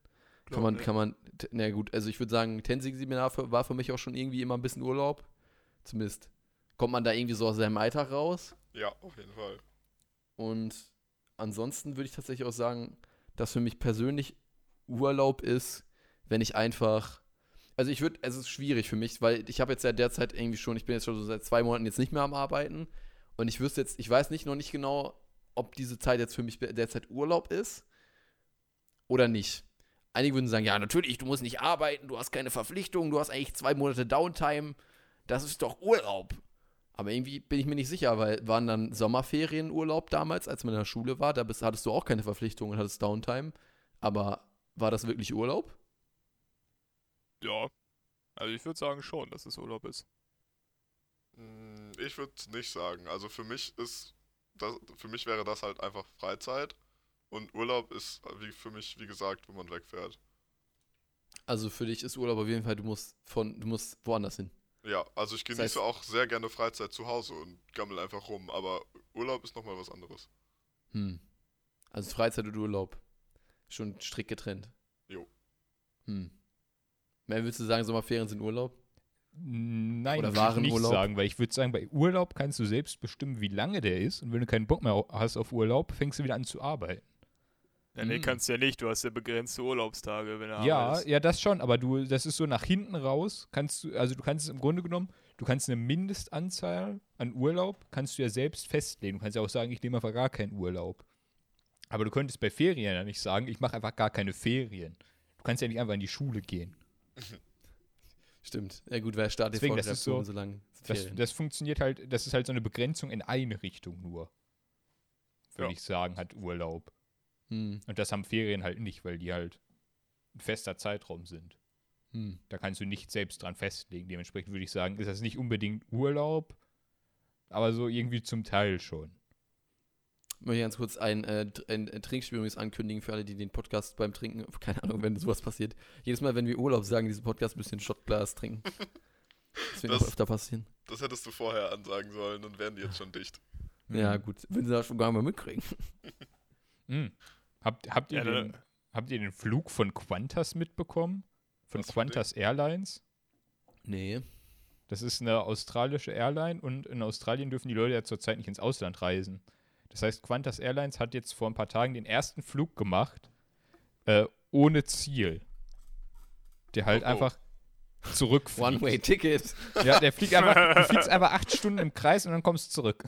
Glaub man, nicht. kann man, na gut, also ich würde sagen, Tensing-Seminar war für mich auch schon irgendwie immer ein bisschen Urlaub. Zumindest kommt man da irgendwie so aus seinem Alltag raus. Ja, auf jeden Fall. Und ansonsten würde ich tatsächlich auch sagen, dass für mich persönlich Urlaub ist, wenn ich einfach. Also ich würde, es ist schwierig für mich, weil ich habe jetzt ja derzeit irgendwie schon, ich bin jetzt schon so seit zwei Monaten jetzt nicht mehr am Arbeiten und ich wüsste jetzt, ich weiß nicht noch nicht genau, ob diese Zeit jetzt für mich derzeit Urlaub ist oder nicht. Einige würden sagen, ja natürlich, du musst nicht arbeiten, du hast keine Verpflichtungen, du hast eigentlich zwei Monate Downtime, das ist doch Urlaub. Aber irgendwie bin ich mir nicht sicher, weil waren dann Sommerferienurlaub damals, als man in der Schule war, da bist, hattest du auch keine Verpflichtungen und hattest Downtime. Aber war das wirklich Urlaub? Ja. Also ich würde sagen schon, dass es Urlaub ist. Mm, Ich würde nicht sagen. Also für mich ist das, für mich wäre das halt einfach Freizeit und Urlaub ist wie für mich wie gesagt, wenn man wegfährt. Also für dich ist Urlaub auf jeden Fall, du musst von, du musst woanders hin. Ja, also ich Das genieße heißt- auch sehr gerne Freizeit zu Hause und gammel einfach rum, aber Urlaub ist nochmal was anderes. Hm. Also Freizeit und Urlaub. Schon strikt getrennt. Jo. Hm. Mehr willst du sagen, Sommerferien sind Urlaub? Nein, Oder würde ich nicht Warenurlaub? sagen, weil ich würde sagen, bei Urlaub kannst du selbst bestimmen, wie lange der ist. Und wenn du keinen Bock mehr hast auf Urlaub, fängst du wieder an zu arbeiten. Ja, nee, Mm. kannst ja nicht, du hast ja begrenzte Urlaubstage, wenn du Ja, arbeitest. ja, das schon, aber du, das ist so nach hinten raus, kannst du, also du kannst es im Grunde genommen, du kannst eine Mindestanzahl an Urlaub, kannst du ja selbst festlegen. Du kannst ja auch sagen, ich nehme einfach gar keinen Urlaub. Aber du könntest bei Ferien ja nicht sagen, ich mache einfach gar keine Ferien. Du kannst ja nicht einfach in die Schule gehen. Stimmt. Ja gut, wer startet Deswegen, das ist so- so lange Das, das funktioniert halt, das ist halt so eine Begrenzung in eine Richtung nur. Würde Ja. ich sagen, hat Urlaub. Hm. Und das haben Ferien halt nicht, weil die halt ein fester Zeitraum sind. Hm. Da kannst du nicht selbst dran festlegen. Dementsprechend würde ich sagen, ist das nicht unbedingt Urlaub, aber so irgendwie zum Teil schon. Ich möchte ganz kurz ein, äh, ein, ein Trinkspiel übrigens ankündigen für alle, die den Podcast beim Trinken, keine Ahnung, wenn sowas passiert. Jedes Mal, wenn wir Urlaub sagen, in diesem Podcast müssen wir ein Shotglas trinken. Das wird Das- öfter passieren. Das hättest du vorher ansagen sollen, dann wären die jetzt schon dicht. Ja, gut. Wenn sie das schon gar nicht mal mitkriegen. Mhm. Habt, habt, ihr Ja, den, habt ihr den Flug von Qantas mitbekommen? Von Was Qantas Airlines? Nee. Das ist eine australische Airline und in Australien dürfen die Leute ja zurzeit nicht ins Ausland reisen. Das heißt, Qantas Airlines hat jetzt vor ein paar Tagen den ersten Flug gemacht, äh, ohne Ziel. Der halt Oh, oh. einfach zurückfliegt. One-Way-Ticket. Ja, der fliegt einfach, du fliegst einfach acht Stunden im Kreis und dann kommst du zurück.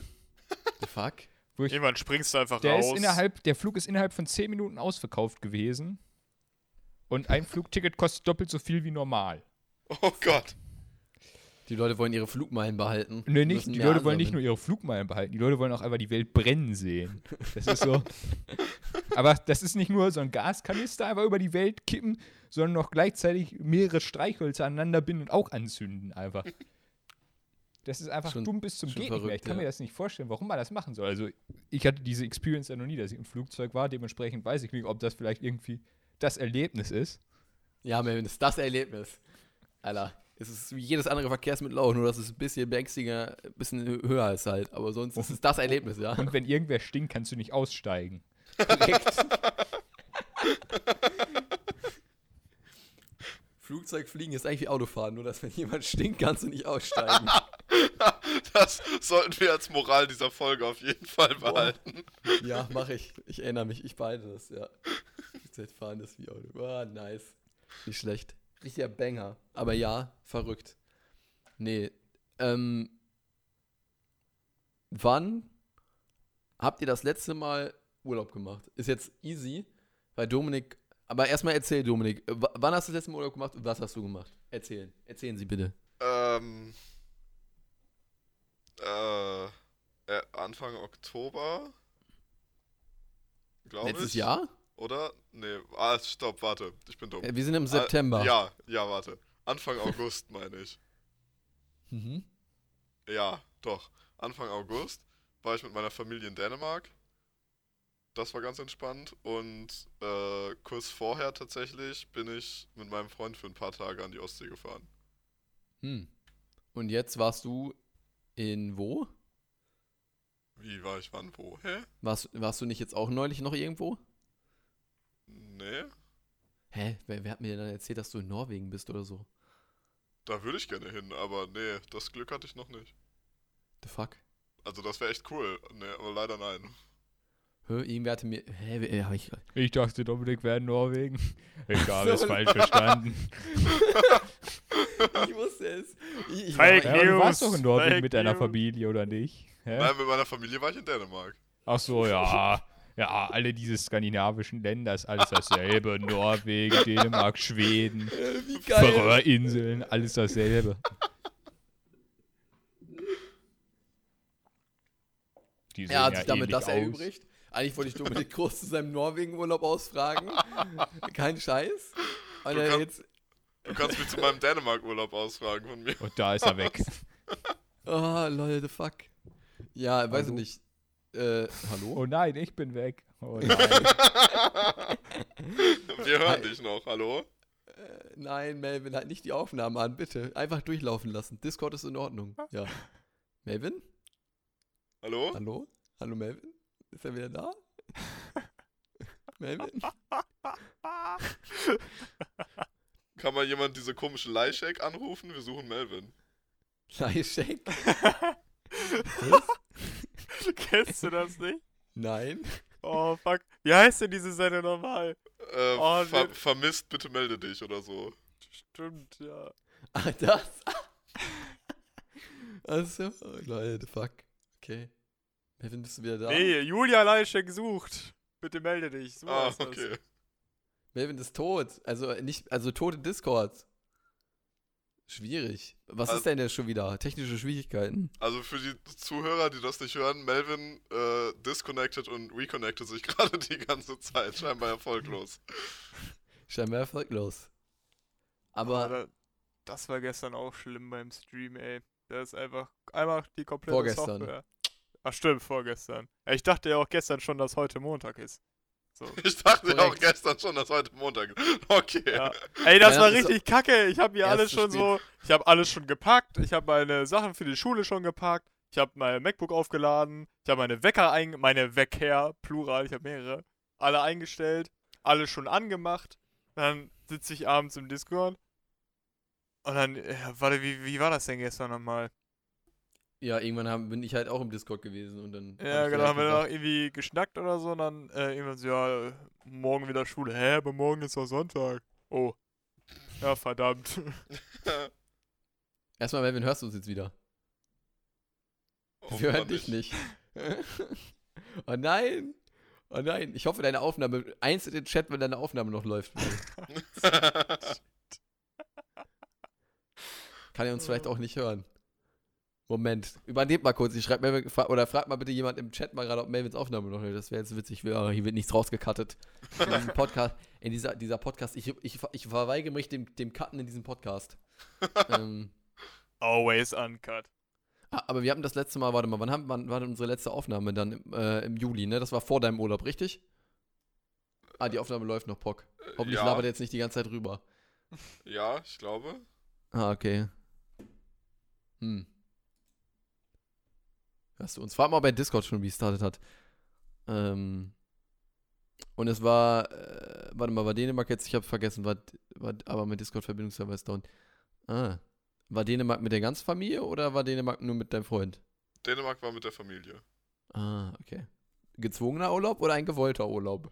The fuck? Wo ich, Irgendwann springst du einfach der, raus. ist innerhalb, der Flug ist innerhalb von zehn Minuten ausverkauft gewesen. Und ein Flugticket kostet doppelt so viel wie normal. Oh Gott. Die Leute wollen ihre Flugmeilen behalten. Nee, Die nicht, die Leute wollen nicht nur ihre Flugmeilen behalten, die Leute wollen auch einfach die Welt brennen sehen. Das ist so. Aber das ist nicht nur so ein Gaskanister einfach über die Welt kippen, sondern noch gleichzeitig mehrere Streichhölzer aneinander binden und auch anzünden einfach. Das ist einfach Schon- dumm bis zum Geht. Ich kann mir ja. das nicht vorstellen, warum man das machen soll. Also, ich hatte diese Experience ja noch nie, dass ich im Flugzeug war. Dementsprechend weiß ich nicht, ob das vielleicht irgendwie das Erlebnis ist. Ja, das ist das Erlebnis. Alter, es ist wie jedes andere Verkehrsmittel auch, nur dass es ein bisschen beängstiger, ein bisschen höher ist halt. Aber sonst ist es das Erlebnis, ja. Und wenn irgendwer stinkt, kannst du nicht aussteigen. Direkt. Flugzeugfliegen ist eigentlich wie Autofahren, nur dass wenn jemand stinkt, kannst du nicht aussteigen. Das sollten wir als Moral dieser Folge auf jeden Fall behalten. ja, mache ich. Ich erinnere mich, ich behalte das, ja. Flugzeugfahren ist wie Auto. Ah, nice. Nicht schlecht. Richtiger Banger. Aber ja, verrückt. Nee. Ähm. Wann habt ihr das letzte Mal Urlaub gemacht? Ist jetzt easy, weil Dominik. Aber erstmal erzähl, Dominik. Wann hast du das letzte Mal Urlaub gemacht und was hast du gemacht? Erzählen. Erzählen Sie bitte. Ähm. Äh, äh, Anfang Oktober. Glaube ich. Letztes Jahr? Oder? Nee, ah, stopp, warte. Ich bin dumm. Äh, Wir sind im September. Ah, ja, ja, warte. Anfang August meine ich. Mhm. Ja, doch. Anfang August war ich mit meiner Familie in Dänemark. Das war ganz entspannt. Und äh, kurz vorher tatsächlich bin ich mit meinem Freund für ein paar Tage an die Ostsee gefahren. Hm. Und jetzt warst du in wo? Wie war ich wann wo? Hä? Warst, warst du nicht jetzt auch neulich noch irgendwo? Nee? Hä? Wer, wer hat mir denn dann erzählt, dass du in Norwegen bist oder so? Da würde ich gerne hin, aber nee, das Glück hatte ich noch nicht. The fuck? Also das wäre echt cool. Nee, aber leider nein. Hä? Irgendwer hatte mir. Hä? Wer, hab ich, Ich dachte, Dominik wäre in Norwegen. Es So falsch verstanden. ich wusste es. Ich, ich Fake war, Ja, du warst doch in Norwegen Fake mit deiner News. Familie, oder nicht? Hä? Nein, mit meiner Familie war ich in Dänemark. Ach so, ja. Ja, alle diese skandinavischen Länder ist alles dasselbe. Norwegen, Dänemark, Schweden. Färöerinseln, alles dasselbe. Die Er hat ja sich damit ähnlich das aus. erübrigt. Eigentlich wollte ich Dominik Groß zu seinem Norwegen-Urlaub ausfragen. Kein Scheiß. Und Du kann- jetzt. Du kannst mich zu meinem Dänemark-Urlaub ausfragen von mir. Und da ist er weg. Oh, Leute, fuck. Ja, weiß ich nicht. Äh, hallo? Oh nein, ich bin weg. Oh nein. Wir hören Hi. dich noch, hallo? Äh, Nein, Melvin, halt nicht die Aufnahme an, bitte. Einfach durchlaufen lassen. Discord ist in Ordnung. Ja. Melvin? Hallo? Hallo? Hallo, Melvin? Ist er wieder da? Melvin? Kann mal jemand diese komische Leihshake anrufen? Wir suchen Melvin. Leihshake? Kennst du das nicht? Nein. Oh, fuck. Wie heißt denn diese Seite nochmal? Äh, Oh, ver nee. vermisst, bitte melde dich oder so. Stimmt, ja. Ah, das? Also, oh, Leute, fuck. Okay. Melvin, bist du wieder da? Nee, Julia Leischek sucht. Bitte melde dich. So Ah, heißt das. okay. Melvin ist tot. Also, nicht, also tot in Discord. Schwierig. Was Also- ist denn jetzt schon wieder? Technische Schwierigkeiten. Also für die Zuhörer, die das nicht hören, Melvin äh, disconnected und reconnected sich gerade die ganze Zeit. Scheinbar erfolglos. Scheinbar erfolglos. Aber Aber da, das war gestern auch schlimm beim Stream, ey. Da ist einfach einmal die komplette Vorgestern. Software. Ach stimmt, vorgestern. Ich dachte ja auch gestern schon, dass heute Montag ist. So. Ich dachte ja auch Korrekt. gestern schon, dass heute Montag ist. Okay. Ja. Ey, das Ja, war das richtig kacke. Ich habe mir erst alles schon spät. so, ich habe alles schon gepackt. Ich habe meine Sachen für die Schule schon gepackt. Ich habe mein MacBook aufgeladen. Ich habe meine Wecker ein, meine Wecker, Plural, ich habe mehrere, alle eingestellt, alles schon angemacht. Dann sitze ich abends im Discord. Und dann, äh, warte, wie, wie war das denn gestern nochmal? Ja, irgendwann haben, bin ich halt auch im Discord gewesen und dann. Ja, hab genau, haben wir dann auch irgendwie geschnackt oder so und dann äh, irgendwann so, ja, morgen wieder Schule. Hä, aber morgen ist doch Sonntag. Oh. Ja, verdammt. Erstmal, Melvin, hörst du uns jetzt wieder? Oh, Wir hören dich nicht. oh nein. Oh nein. Ich hoffe, deine Aufnahme. Eins in den Chat, wenn deine Aufnahme noch läuft. Kann er uns vielleicht auch nicht hören. Moment. Übernehmt mal kurz. Ich schreib Melvin, oder fragt mal bitte jemand im Chat mal gerade, ob Melvins Aufnahme noch läuft. Das wäre jetzt witzig. Wir- Hier wird nichts rausgekattet. In diesem Podcast. In dieser, dieser Podcast. Ich, ich, ich verweigere mich dem, dem Cutten in diesem Podcast. ähm, Always uncut. Ah, aber wir hatten das letzte Mal, warte mal, wann, haben, wann war denn unsere letzte Aufnahme dann im, äh, im Juli, ne? Das war vor deinem Urlaub, richtig? Ah, die Aufnahme läuft noch, Pock. Hoffentlich ja, labert er jetzt nicht die ganze Zeit rüber. ja, ich glaube. Ah, okay. Hm. Hörst du uns? Frag mal bei Discord schon, wie es startet hat. Ähm. Und es war, äh, warte mal, war Dänemark jetzt, ich habe vergessen, war, war, aber mein Discord-Verbindungsserver ist down. Ah. War Dänemark mit der ganzen Familie oder war Dänemark nur mit deinem Freund? Dänemark war mit der Familie. Ah, okay. Gezwungener Urlaub oder ein gewollter Urlaub?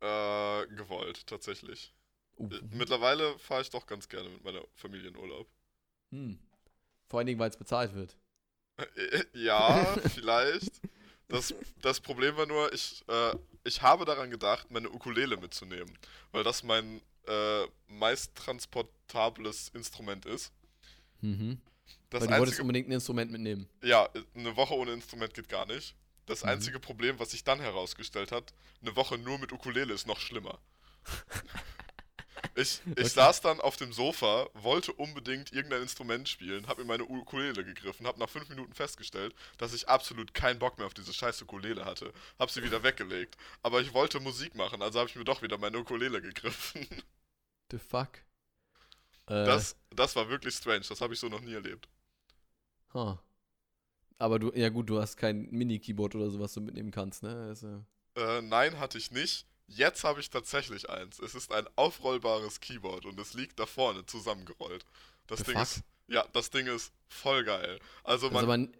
Äh, gewollt, tatsächlich. Uh. Äh, Mittlerweile fahre ich doch ganz gerne mit meiner Familie in Urlaub. Hm. Vor allen Dingen, weil es bezahlt wird. Ja, vielleicht. Das, das Problem war nur, ich, äh, ich habe daran gedacht, meine Ukulele mitzunehmen, weil das mein äh, meist transportables Instrument ist. Mhm. Das weil du wolltest unbedingt ein Instrument mitnehmen. ja, eine Woche ohne Instrument geht gar nicht. Das Mhm. einzige Problem, was sich dann herausgestellt hat, eine Woche nur mit Ukulele ist noch schlimmer. Ich, ich Okay. saß dann auf dem Sofa, wollte unbedingt irgendein Instrument spielen, habe in meine Ukulele gegriffen, habe nach fünf Minuten festgestellt, dass ich absolut keinen Bock mehr auf diese scheiß Ukulele hatte. Habe sie wieder weggelegt. Aber ich wollte Musik machen, also habe ich mir doch wieder meine Ukulele gegriffen. The fuck? Äh, Das, das war wirklich strange, das habe ich so noch nie erlebt. huh. Aber du, ja gut, du hast kein Mini-Keyboard oder sowas du mitnehmen kannst, ne? Also, Äh, nein, hatte ich nicht. Jetzt habe ich tatsächlich eins. Es ist ein aufrollbares Keyboard und es liegt da vorne zusammengerollt. Das The Ding fuck? ist, ja, das Ding ist voll geil. Also das, ist man, aber,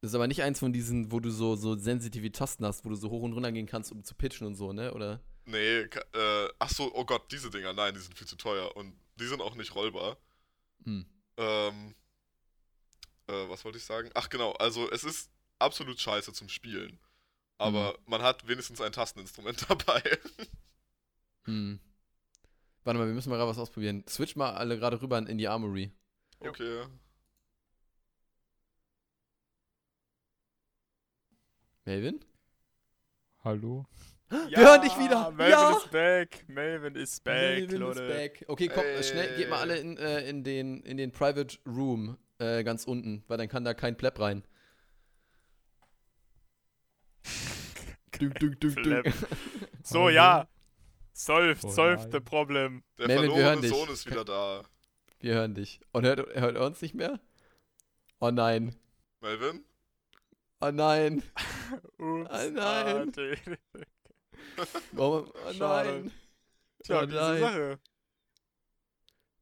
das ist aber nicht eins von diesen, wo du so, so sensitive Tasten hast, wo du so hoch und runter gehen kannst, um zu pitchen und so, ne? Oder? nee, äh, ach so, oh Gott, diese Dinger, nein, die sind viel zu teuer und die sind auch nicht rollbar. Hm. Ähm, äh, was wollte ich sagen? Ach genau, also es ist absolut scheiße zum Spielen. Aber Mhm. man hat wenigstens ein Tasteninstrument dabei. Hm. Warte mal, wir müssen mal gerade was ausprobieren. Switch mal alle gerade rüber in die Armory. Okay. Melvin? Hallo? Wir hören dich wieder. Melvin Ja. ist back. Melvin ist back, Melvin Leute. is back. Okay, komm, äh, schnell, geht mal Ey. alle in, äh, in, den, in den Private Room äh, ganz unten, weil dann kann da kein Pleb rein. Dunk, dunk, dunk, dunk. Pleb. So, Hallo? ja. Solved, Oh solved nein. the problem. Der Melvin, verlorene. Sohn ist wieder da. Wir hören dich. Und hört, hört er uns nicht mehr? Oh nein. Melvin? Oh nein. Ups, Ah, nein. Party. Oh, oh nein. Tja, Oh diese nein. Sache.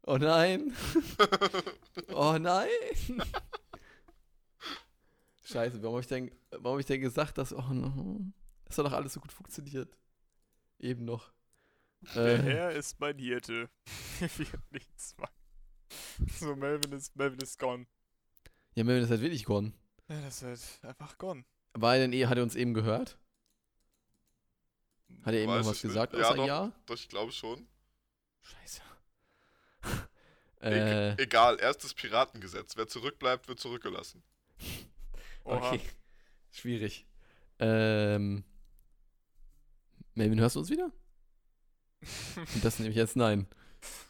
Oh nein. Oh nein. Scheiße, warum habe ich, denn- warum hab ich denn gesagt, dass. Oh no. Das hat doch alles so gut funktioniert. Eben noch. Der Äh, Herr ist mein Hirte. Wird nichts machen. So, Melvin ist, Melvin ist gone. ja, Melvin ist halt wirklich gone. Ja, das ist halt einfach gone. War er denn eh, hat er uns eben gehört? Hat er eben noch was gesagt, Ja, außer doch. ja? Doch, ich glaube schon. Scheiße. E äh, egal, erstes Piratengesetz. Wer zurückbleibt, wird zurückgelassen. Okay. Schwierig. Ähm. Melvin, hörst du uns wieder? Und das nehme ich jetzt nein.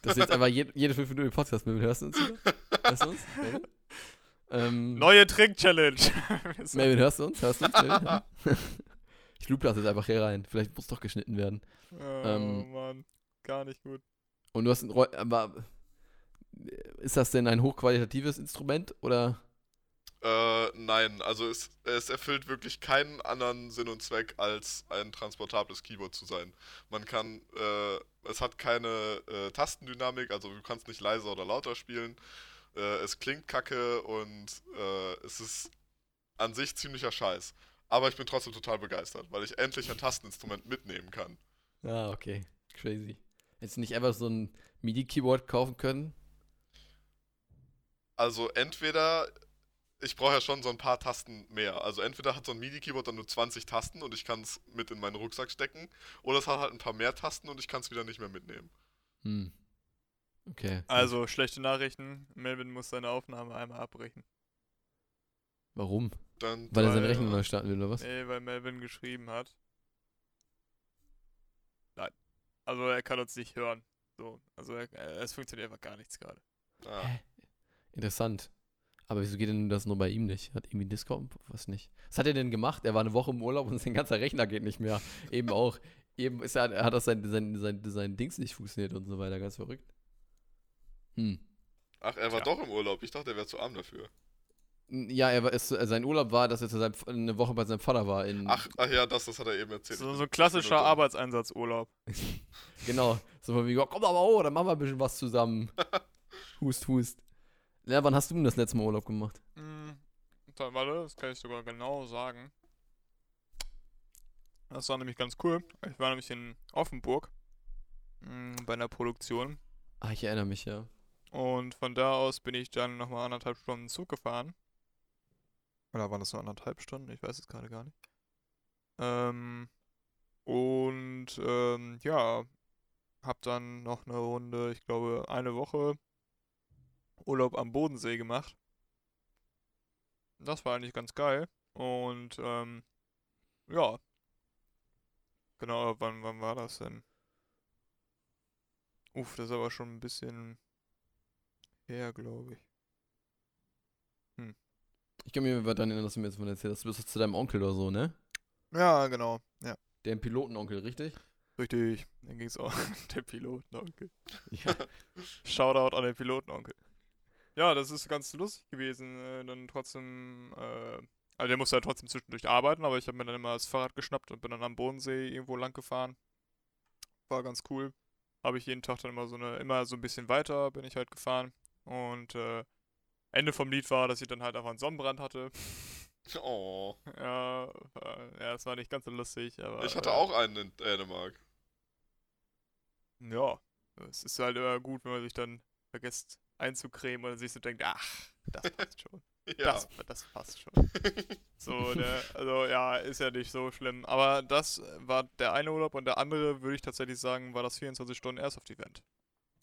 Das ist jetzt einfach je, jede fünf Minuten Podcast. Melvin, hörst du uns wieder? Hörst du uns? Melvin? Ähm, Neue Trick-Challenge. Melvin, hörst du uns? Hörst du uns? Melvin? ich loop das jetzt einfach hier rein. Vielleicht muss doch geschnitten werden. oh Ähm, Mann, gar nicht gut. Und du hast ein aber ist das denn ein hochqualitatives Instrument oder? Äh, nein, also es, es erfüllt wirklich keinen anderen Sinn und Zweck, als ein transportables Keyboard zu sein. Man kann, äh, es hat keine äh, Tastendynamik, also du kannst nicht leiser oder lauter spielen. Äh, es klingt kacke und äh, es ist an sich ziemlicher Scheiß. Aber ich bin trotzdem total begeistert, weil ich endlich ein Tasteninstrument mitnehmen kann. Ah, okay. Crazy. Hättest du nicht einfach so ein MIDI-Keyboard kaufen können? Also entweder, ich brauche ja schon so ein paar Tasten mehr. Also entweder hat so ein MIDI-Keyboard dann nur 20 Tasten und ich kann es mit in meinen Rucksack stecken. Oder es hat halt ein paar mehr Tasten und ich kann es wieder nicht mehr mitnehmen. Hm. Okay. Also, schlechte Nachrichten. Melvin muss seine Aufnahme einmal abbrechen. Warum? Dann Weil er seine Weil- Rechnung neu starten will, oder was? Nee, weil Melvin geschrieben hat. Nein. Also, er kann uns nicht hören. So, also, er, es funktioniert einfach gar nichts gerade. ah, Hä? Interessant. Aber wieso geht denn das nur bei ihm nicht? Hat irgendwie Discord? Was nicht? Was hat er denn gemacht? Er war eine Woche im Urlaub und sein ganzer Rechner geht nicht mehr. Eben auch. Eben ist er, hat das sein, sein, sein, sein Dings nicht funktioniert und so weiter. Ganz verrückt. Hm. Ach, er war Tja. doch im Urlaub. Ich dachte, er wäre zu arm dafür. Ja, er war, es, sein Urlaub war, dass er zu seinem, eine Woche bei seinem Vater war. In, Ach, ach ja, das, das hat er eben erzählt. So, so ein klassischer. Arbeitseinsatzurlaub. Genau. So wie, ja, komm doch mal hoch, dann machen wir ein bisschen was zusammen. hust, hust. Ja, wann hast du denn das letzte Mal Urlaub gemacht? Hm, da, warte, das kann ich sogar genau sagen. Das war nämlich ganz cool. Ich war nämlich in Offenburg hm, bei einer Produktion. Ah, ich erinnere mich, ja. Und von da aus bin ich dann nochmal anderthalb Stunden Zug gefahren. Oder waren das nur anderthalb Stunden? Ich weiß es gerade gar nicht. Ähm, und ähm, ja, hab dann noch eine Runde, ich glaube eine Woche Urlaub am Bodensee gemacht. Das war eigentlich ganz geil. Und ähm, ja. Genau, wann, wann war das denn? Uff, das ist aber schon ein bisschen her, glaube ich. Ich kann mir daran erinnern, dass du mir jetzt von erzählt hast. Du bist zu deinem Onkel oder so, ne? Ja, genau. Ja, Der Pilotenonkel, richtig? richtig. Dann ging es auch der Pilotenonkel. Ja. Shoutout an den Pilotenonkel. Ja, das ist ganz lustig gewesen. Äh, dann trotzdem, äh, also der musste halt trotzdem zwischendurch arbeiten, aber ich habe mir dann immer das Fahrrad geschnappt und bin dann am Bodensee irgendwo lang gefahren. War ganz cool. Habe ich jeden Tag dann immer so eine, immer so ein bisschen weiter bin ich halt gefahren. Und äh, Ende vom Lied war, dass ich dann halt einfach einen Sonnenbrand hatte. Oh, Ja, äh, ja, es war nicht ganz so lustig, aber. ich hatte äh, auch einen in Dänemark. Ja, es ist halt immer gut, wenn man sich dann vergisst einzucremen und sich so denkt, ach, das passt schon. Ja. Das, das passt schon. So, ne, also ja, ist ja nicht so schlimm. Aber das war der eine Urlaub und der andere, würde ich tatsächlich sagen, war das 24 Stunden Airsoft-Event.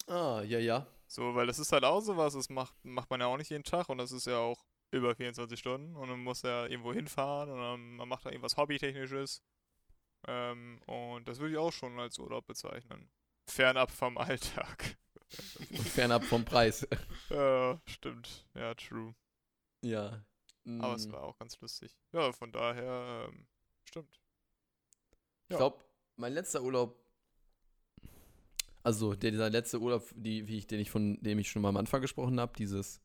Ah, ja, ja. So, weil das ist halt auch sowas, das macht, macht man ja auch nicht jeden Tag und das ist ja auch über 24 Stunden und man muss ja irgendwo hinfahren und dann, man macht da irgendwas Hobbytechnisches. Ähm, und das würde ich auch schon als Urlaub bezeichnen. Fernab vom Alltag. Fernab vom Preis. Ja, stimmt. Ja, true. ja. Aber es Mm, war auch ganz lustig. Ja, von daher, ähm, stimmt. Ich ja. glaube, mein letzter Urlaub. Also, der, dieser letzte Urlaub, die, wie ich, den ich von dem ich schon mal am Anfang gesprochen habe, dieses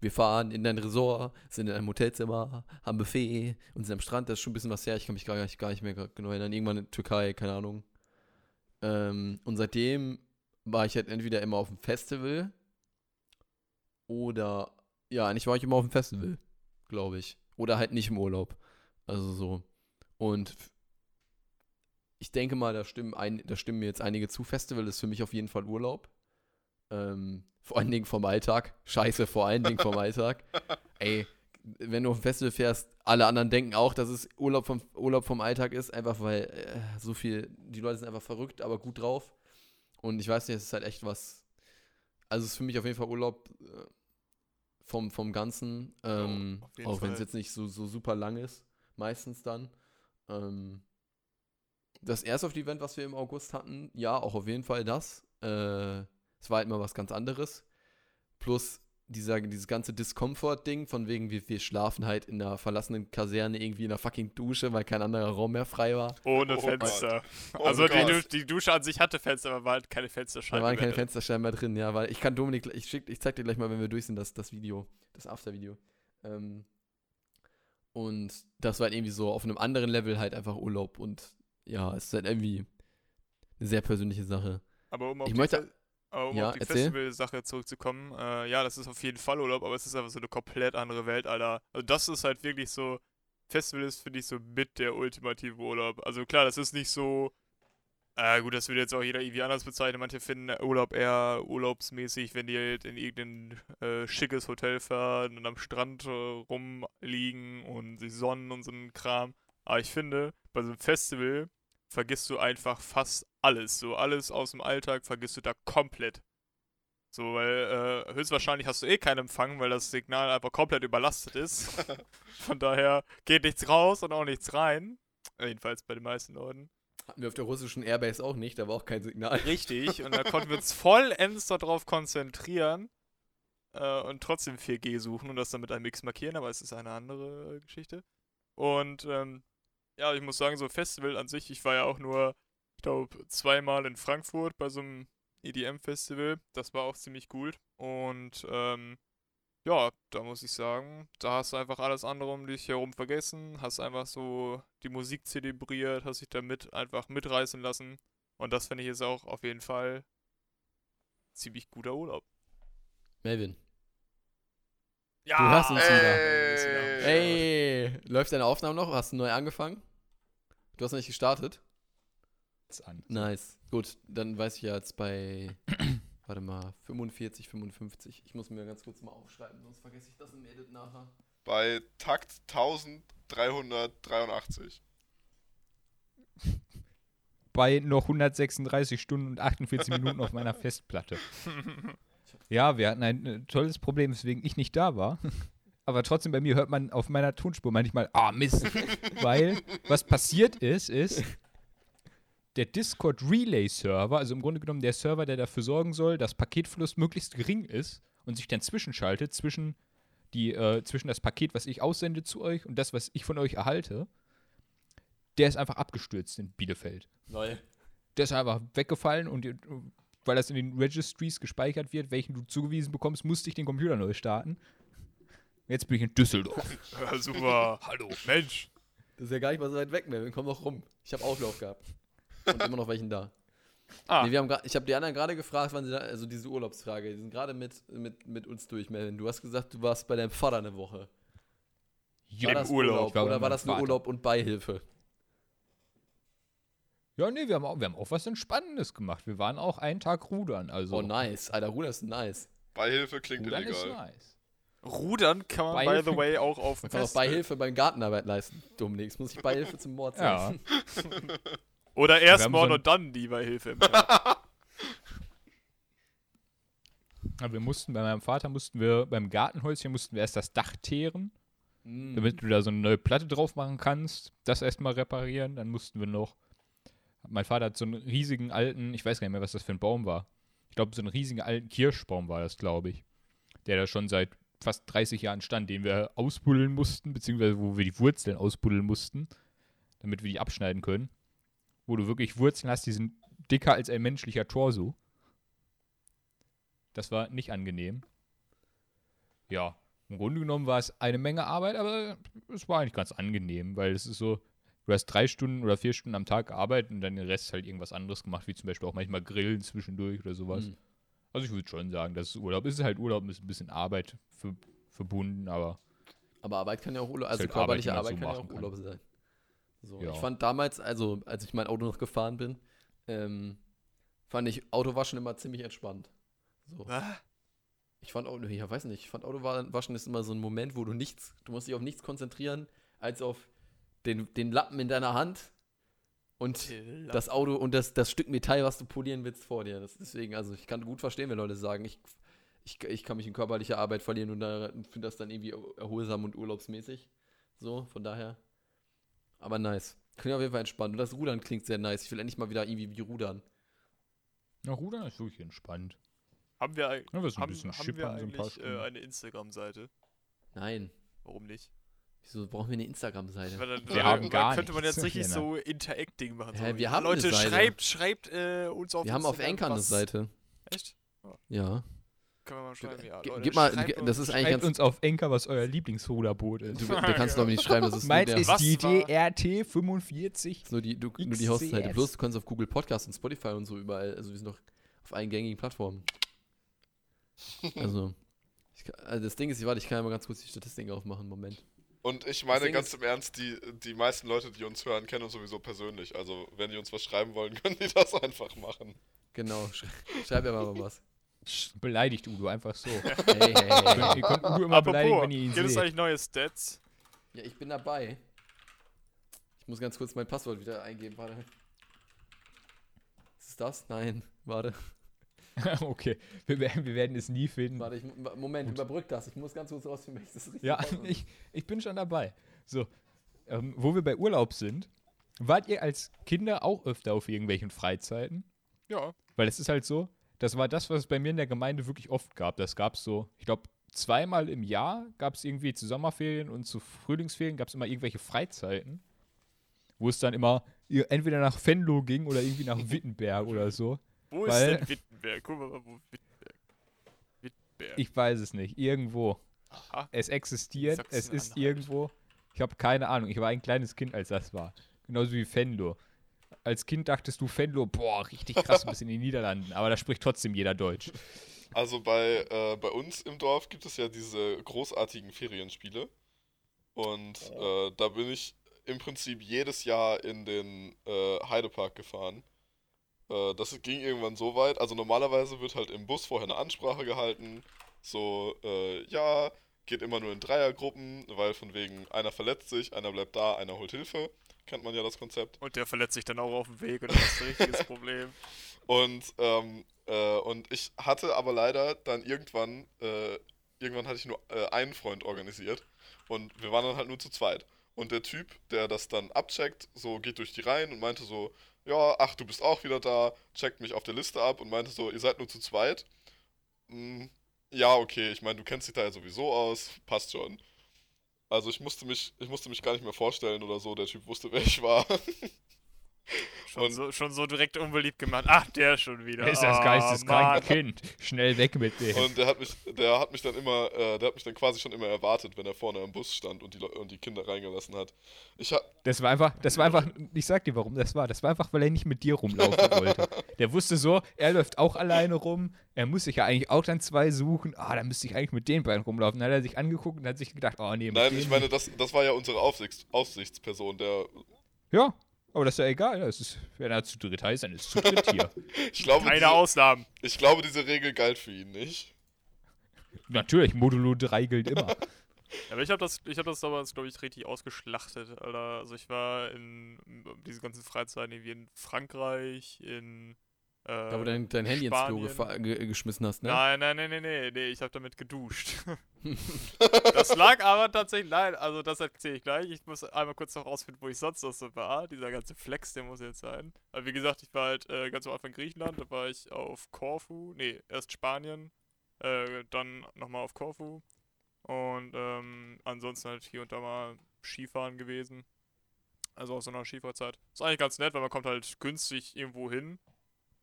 wir fahren in dein Resort, sind in einem Hotelzimmer, haben Buffet und sind am Strand, das ist schon ein bisschen was her, ich kann mich gar nicht, gar nicht mehr genau erinnern. Irgendwann in Türkei, keine Ahnung. Ähm, und seitdem war ich halt entweder immer auf dem Festival oder, ja, eigentlich war ich immer auf dem Festival, glaube ich. Oder halt nicht im Urlaub. Also so. Und ich denke mal, da stimmen, ein, da stimmen mir jetzt einige zu. Festival ist für mich auf jeden Fall Urlaub. Ähm, vor allen Dingen vom Alltag. Scheiße, vor allen Dingen vom Alltag. Ey, wenn du auf ein Festival fährst, alle anderen denken auch, dass es Urlaub vom, Urlaub vom Alltag ist, einfach weil äh, so viel, die Leute sind einfach verrückt, aber gut drauf. Und ich weiß nicht, es ist halt echt was. Also es ist für mich auf jeden Fall Urlaub äh, vom, vom Ganzen. Ähm, auf jeden auch wenn es jetzt nicht so, so super lang ist, meistens dann. Ähm, das Airsoft-Event, was wir im August hatten, ja, auch auf jeden Fall das. Äh, es war halt mal was ganz anderes. Plus dieser, dieses ganze Discomfort-Ding, von wegen, wir, wir schlafen halt in einer verlassenen Kaserne irgendwie in einer fucking Dusche, weil kein anderer Raum mehr frei war. Ohne Oh Fenster. Oh also die. Du die Dusche an sich hatte Fenster, aber war halt keine Da Fensterscheibe. waren keine. Fensterscheiben mehr drin, ja, weil ich kann Dominik, ich, schick, ich zeig dir gleich mal, wenn wir durch sind, das, das Video, das After-Video. Ähm, Und das war halt irgendwie so auf einem anderen Level halt einfach Urlaub. Und ja, es ist halt irgendwie eine sehr persönliche Sache. Aber um auf Ich die, möchte- aber um Ja, auf die. Festival-Sache zurückzukommen, äh, ja, das ist auf jeden Fall Urlaub, aber es ist einfach so eine komplett andere Welt, Alter. Also das ist halt wirklich so, Festival ist, finde ich, so mit der ultimative Urlaub. Also klar, das ist nicht so, äh, gut, das würde jetzt auch jeder irgendwie anders bezeichnen. Manche finden Urlaub eher urlaubsmäßig, wenn die halt in irgendein äh, schickes Hotel fahren und am Strand äh, rumliegen und sich sonnen und so einen Kram. Aber ich finde, bei so einem Festival vergisst du einfach fast alles. So alles aus dem Alltag vergisst du da komplett. So, weil äh, höchstwahrscheinlich hast du eh keinen Empfang, weil das Signal einfach komplett überlastet ist. Von daher geht nichts raus und auch nichts rein. Jedenfalls bei den meisten Leuten. Hatten wir auf der russischen Airbase auch nicht, da war auch kein Signal. Richtig, und da konnten wir uns vollends darauf konzentrieren äh, und trotzdem 4G suchen und das dann mit einem X markieren, aber es ist eine andere Geschichte. Und ähm, ja, ich muss sagen, so Festival an sich, ich war ja auch nur, ich glaube, zweimal in Frankfurt bei so einem EDM-Festival. Das war auch ziemlich gut. Und ähm, ja, da muss ich sagen, da hast du einfach alles andere um dich herum vergessen, hast einfach so die Musik zelebriert, hast dich damit einfach mitreißen lassen. Und das finde ich jetzt auch auf jeden Fall ziemlich guter Urlaub. Melvin. Ja, Du hörst uns wieder. Ey. Ey, läuft deine Aufnahme noch? Hast du neu angefangen? Du hast noch nicht gestartet? Jetzt an. Nice. Gut, dann weiß ich ja jetzt bei, warte mal, 45, 55. Ich muss mir ganz kurz mal aufschreiben, sonst vergesse ich das im Edit nachher. Bei Takt 1383. Bei noch 136 Stunden und 48 Minuten auf meiner Festplatte. Ja, wir hatten ein äh, tolles Problem, weswegen ich nicht da war. Aber trotzdem bei mir hört man auf meiner Tonspur manchmal, ah Mist. Weil was passiert ist, ist, der Discord Relay Server, also im Grunde genommen der Server, der dafür sorgen soll, dass Paketfluss möglichst gering ist und sich dann zwischenschaltet zwischen, die, äh, zwischen das Paket, was ich aussende zu euch und das, was ich von euch erhalte, der ist einfach abgestürzt in Bielefeld. Neu. Der ist einfach weggefallen und ihr- weil das in den Registries gespeichert wird, welchen du zugewiesen bekommst, musste ich den Computer neu starten. Jetzt bin ich in Düsseldorf. Ja, super. Hallo. Mensch. Das ist ja gar nicht mal so weit weg, Melvin. Komm doch rum. Ich habe Auflauf gehabt. Und immer noch welchen da. Ah, Nee, wir haben ich habe die anderen gerade gefragt, wann sie da, also diese Urlaubsfrage, die sind gerade mit, mit, mit uns durch, Melvin. Du hast gesagt, du warst bei deinem Vater eine Woche. War Im das Urlaub. Ich war bei oder war das nur Vater. Urlaub und Beihilfe? Ja, nee, wir haben, auch, wir haben auch was Entspannendes gemacht. Wir waren auch einen Tag rudern. Also Oh, nice. Alter, Ruder ist nice. Beihilfe klingt Rudern ist illegal. nice. Rudern kann man, by Beihilfe- the way, auch auf Man kann auch. Beihilfe beim Gartenarbeit leisten. Dominik, muss ich Beihilfe zum Mord Ja. sein. Oder erst Mord so und dann die Beihilfe. im. Aber wir mussten, bei meinem Vater mussten wir, beim Gartenhäuschen mussten wir erst das Dach teeren, Mm. damit du da so eine neue Platte drauf machen kannst. Das erstmal reparieren. Dann mussten wir noch. Mein Vater hat so einen riesigen alten, ich weiß gar nicht mehr, was das für ein Baum war. Ich glaube, so einen riesigen alten Kirschbaum war das, glaube ich. Der da schon seit fast 30 Jahren stand, den wir ausbuddeln mussten, beziehungsweise wo wir die Wurzeln ausbuddeln mussten, damit wir die abschneiden können. Wo du wirklich Wurzeln hast, die sind dicker als ein menschlicher Torso. Das war nicht angenehm. Ja, im Grunde genommen war es eine Menge Arbeit, aber es war eigentlich ganz angenehm, weil es ist so, du hast drei Stunden oder vier Stunden am Tag gearbeitet und dann den Rest halt irgendwas anderes gemacht, wie zum Beispiel auch manchmal Grillen zwischendurch oder sowas. Mm. Also ich würde schon sagen, das ist Urlaub. Es ist halt Urlaub mit ein bisschen Arbeit ver verbunden, aber Aber Arbeit kann ja auch Urlaub, also halt körperliche Arbeit, Arbeit man kann so ja auch machen Urlaub sein. So, Ja. Ich fand damals, also als ich mein Auto noch gefahren bin, ähm, fand ich Autowaschen immer ziemlich entspannt. So. Ah, Ich fand Auto, ja, weiß nicht, ich fand Autowaschen ist immer so ein Moment, wo du nichts, du musst dich auf nichts konzentrieren, als auf den, den Lappen in deiner Hand und das Auto und das, das Stück Metall, was du polieren willst vor dir. Das, deswegen, also ich kann gut verstehen, wenn Leute sagen, ich, ich, ich kann mich in körperliche Arbeit verlieren und, da- finde das dann irgendwie erholsam und urlaubsmäßig. So, von daher. Aber nice. Klingt auf jeden Fall entspannt. Und das Rudern klingt sehr nice. Ich will endlich mal wieder irgendwie wie rudern. na, Rudern ist wirklich entspannt. Haben wir, Ja, wir sind ein haben, bisschen haben wir schippern, so ein paar eigentlich äh, eine Instagram-Seite? Nein. Warum nicht? Wieso brauchen wir eine Instagram-Seite? Weil dann, Wir äh, haben dann gar könnte man jetzt richtig so Interacting machen. Hä, so, wir haben Leute, eine Seite. schreibt, schreibt äh, uns auf Wir haben auf Anchor eine Seite. Echt? Ja. können wir mal schreiben. Ja, Leute, gib mal, schreibt ge- uns- das ist eigentlich Schreibt ganz. uns auf Enker, was euer Lieblingsruderboot ist. Du, du kannst glaube ich nicht schreiben, das ist nur, Meins der, ist Was die DRT 45. ist nur die, du, nur die Hausseite. Bloß du kannst auf Google Podcast und Spotify und so überall, also wir sind noch auf allen gängigen Plattformen. Also, ich also das Ding ist, warte, ich kann ja mal ganz kurz die Statistiken aufmachen, Moment. Und ich meine Ding ganz im Ernst, die, die meisten Leute, die uns hören, kennen uns sowieso persönlich. Also, wenn die uns was schreiben wollen, können die das einfach machen. Genau, schrei schreib ja mal was. Beleidigt Udo einfach so. Hey, hey, hey. ihr könnt Udo immer beleidigen, Apropos, wenn ihr ihn gibt es eigentlich neue Stats? Ja, ich bin dabei. Ich muss ganz kurz mein Passwort wieder eingeben, warte. Ist es das? Nein, warte. okay, wir, werden- wir werden es nie finden. Warte, ich, Moment, überbrück das. Ich muss ganz kurz rausfinden, welches das richtige Ja, ich, ich bin schon dabei. So, ähm, wo wir bei Urlaub sind, wart ihr als Kinder auch öfter auf irgendwelchen Freizeiten? Ja. Weil es ist halt so, das war das, was es bei mir in der Gemeinde wirklich oft gab. Das gab es so, ich glaube, zweimal im Jahr gab es irgendwie zu Sommerferien und zu Frühlingsferien gab es immer irgendwelche Freizeiten, wo es dann immer entweder nach Venlo ging oder irgendwie nach Wittenberg oder so. Wo Weil- ist denn Wittenberg? Guck mal, wo Wittenberg. Wittenberg. Ich weiß es nicht. Irgendwo. Aha. Es existiert, es ist irgendwo. Ich habe keine Ahnung. Ich war ein kleines Kind, als das war. Genauso wie Fenlo. Als Kind dachtest du Fenlo, boah, richtig krass, du bist in den Niederlanden. Aber da spricht trotzdem jeder Deutsch. Also bei, äh, bei uns im Dorf gibt es ja diese großartigen Ferienspiele. Und äh, da bin ich im Prinzip jedes Jahr in den äh, Heidepark gefahren. Äh, das ging irgendwann so weit. Also normalerweise wird halt im Bus vorher eine Ansprache gehalten. So, äh, ja, geht immer nur in Dreiergruppen, weil von wegen einer verletzt sich, einer bleibt da, einer holt Hilfe. Kennt man ja das Konzept. Und der verletzt sich dann auch auf dem Weg und das ist ein richtiges Problem. Und, ähm, äh, und ich hatte aber leider dann irgendwann, äh, irgendwann hatte ich nur äh, einen Freund organisiert und wir waren dann halt nur zu zweit. Und der Typ, der das dann abcheckt, so geht durch die Reihen und meinte so, ja, ach, du bist auch wieder da, checkt mich auf der Liste ab und meinte so, ihr seid nur zu zweit. Hm, ja, okay, ich meine, du kennst dich da ja sowieso aus, passt schon. Also ich musste mich, ich musste mich gar nicht mehr vorstellen oder so, der Typ wusste, wer ich war. Schon, so, schon so direkt unbeliebt gemacht. Ach, der schon wieder. Er ist das Ah, geisteskranke Mann. Kind. Schnell weg mit dem. Und der hat mich, der hat mich dann immer, äh, der hat mich dann quasi schon immer erwartet, wenn er vorne am Bus stand und die, und die Kinder reingelassen hat. Ich hab, Das war einfach, das war einfach, ich sag dir, warum das war. Das war einfach, weil er nicht mit dir rumlaufen wollte. Der wusste so, er läuft auch alleine rum. Er muss sich ja eigentlich auch dann zwei suchen. Ah, dann müsste ich eigentlich mit den beiden rumlaufen. Dann hat er sich angeguckt und hat sich gedacht, oh nee, nein, ich meine, das, das war ja unsere Aufsichts, Aufsichtsperson, der, Ja, aber das ist ja egal. Das ist, wenn er zu dritt heißt, dann ist zu dritt hier. ich glaube, Keine diese, Ausnahmen. ich glaube, diese Regel galt für ihn nicht. Natürlich, Modulo 3 gilt immer. Aber ich habe das, ich habe das damals, glaube ich, richtig ausgeschlachtet, Alter. Also ich war in diesen ganzen Freizeiten irgendwie in Frankreich, in äh, Da, wo du dein, dein Handy ins Klo Spanien. ge geschmissen hast, ne? Nein, nein, nein, nein, nee, nee, ich habe damit geduscht. das lag aber tatsächlich, nein, also das erzähle ich gleich. Ich muss einmal kurz noch rausfinden, wo ich sonst noch so war. Dieser ganze Flex, der muss jetzt sein. Aber wie gesagt, ich war halt äh, ganz am Anfang in Griechenland, da war ich auf Korfu, nee, erst Spanien, äh, dann nochmal auf Korfu. Und ähm, ansonsten halt hier und da mal Skifahren gewesen. Also aus so einer Skifahrzeit. Ist eigentlich ganz nett, weil man kommt halt günstig irgendwo hin.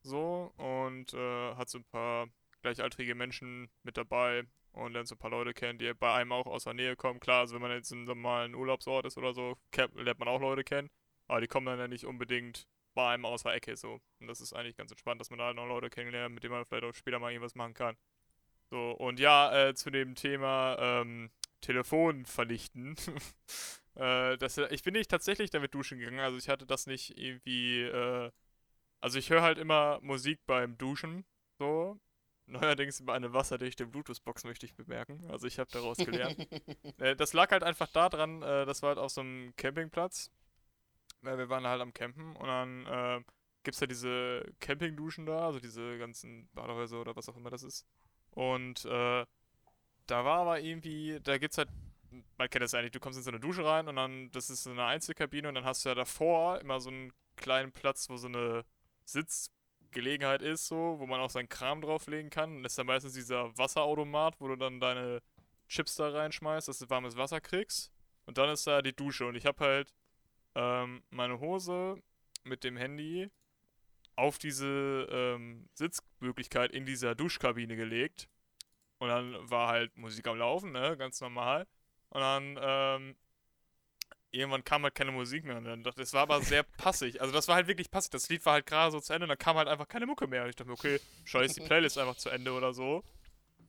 So, und äh, hat so ein paar gleichaltrige Menschen mit dabei und lernt so ein paar Leute kennen, die bei einem auch aus der Nähe kommen. Klar, also wenn man jetzt in einem normalen Urlaubsort ist oder so, lernt man auch Leute kennen. Aber die kommen dann ja nicht unbedingt bei einem aus der Ecke so. Und das ist eigentlich ganz entspannt, dass man da halt noch Leute kennenlernt, mit denen man vielleicht auch später mal irgendwas machen kann. So, und ja, äh, zu dem Thema ähm, Telefon vernichten. äh, das, ich bin nicht tatsächlich damit duschen gegangen, also ich hatte das nicht irgendwie, äh, also ich höre halt immer Musik beim Duschen, so. Neuerdings über eine wasserdichte Bluetooth-Box möchte ich bemerken. Also ich habe daraus gelernt. äh, das lag halt einfach daran, äh, das war halt auf so einem Campingplatz. Äh, wir waren halt am Campen und dann äh, gibt es ja diese Campingduschen da, also diese ganzen Badehäuser oder was auch immer das ist. Und äh, da war aber irgendwie, da gibt's halt, man kennt das ja eigentlich, du kommst in so eine Dusche rein und dann, das ist so eine Einzelkabine und dann hast du ja davor immer so einen kleinen Platz, wo so eine Sitzgelegenheit ist, so, wo man auch seinen Kram drauflegen kann. Das ist dann meistens dieser Wasserautomat, wo du dann deine Chips da reinschmeißt, dass du warmes Wasser kriegst. Und dann ist da die Dusche. Und ich habe halt ähm, meine Hose mit dem Handy auf diese ähm, Sitzmöglichkeit in dieser Duschkabine gelegt. Und dann war halt Musik am Laufen, ne, ganz normal. Und dann, ähm, irgendwann kam halt keine Musik mehr. Und dann dachte, das war aber sehr passig. Also das war halt wirklich passig. Das Lied war halt gerade so zu Ende und dann kam halt einfach keine Mucke mehr. Und ich dachte mir, okay, scheiß die Playlist einfach zu Ende oder so.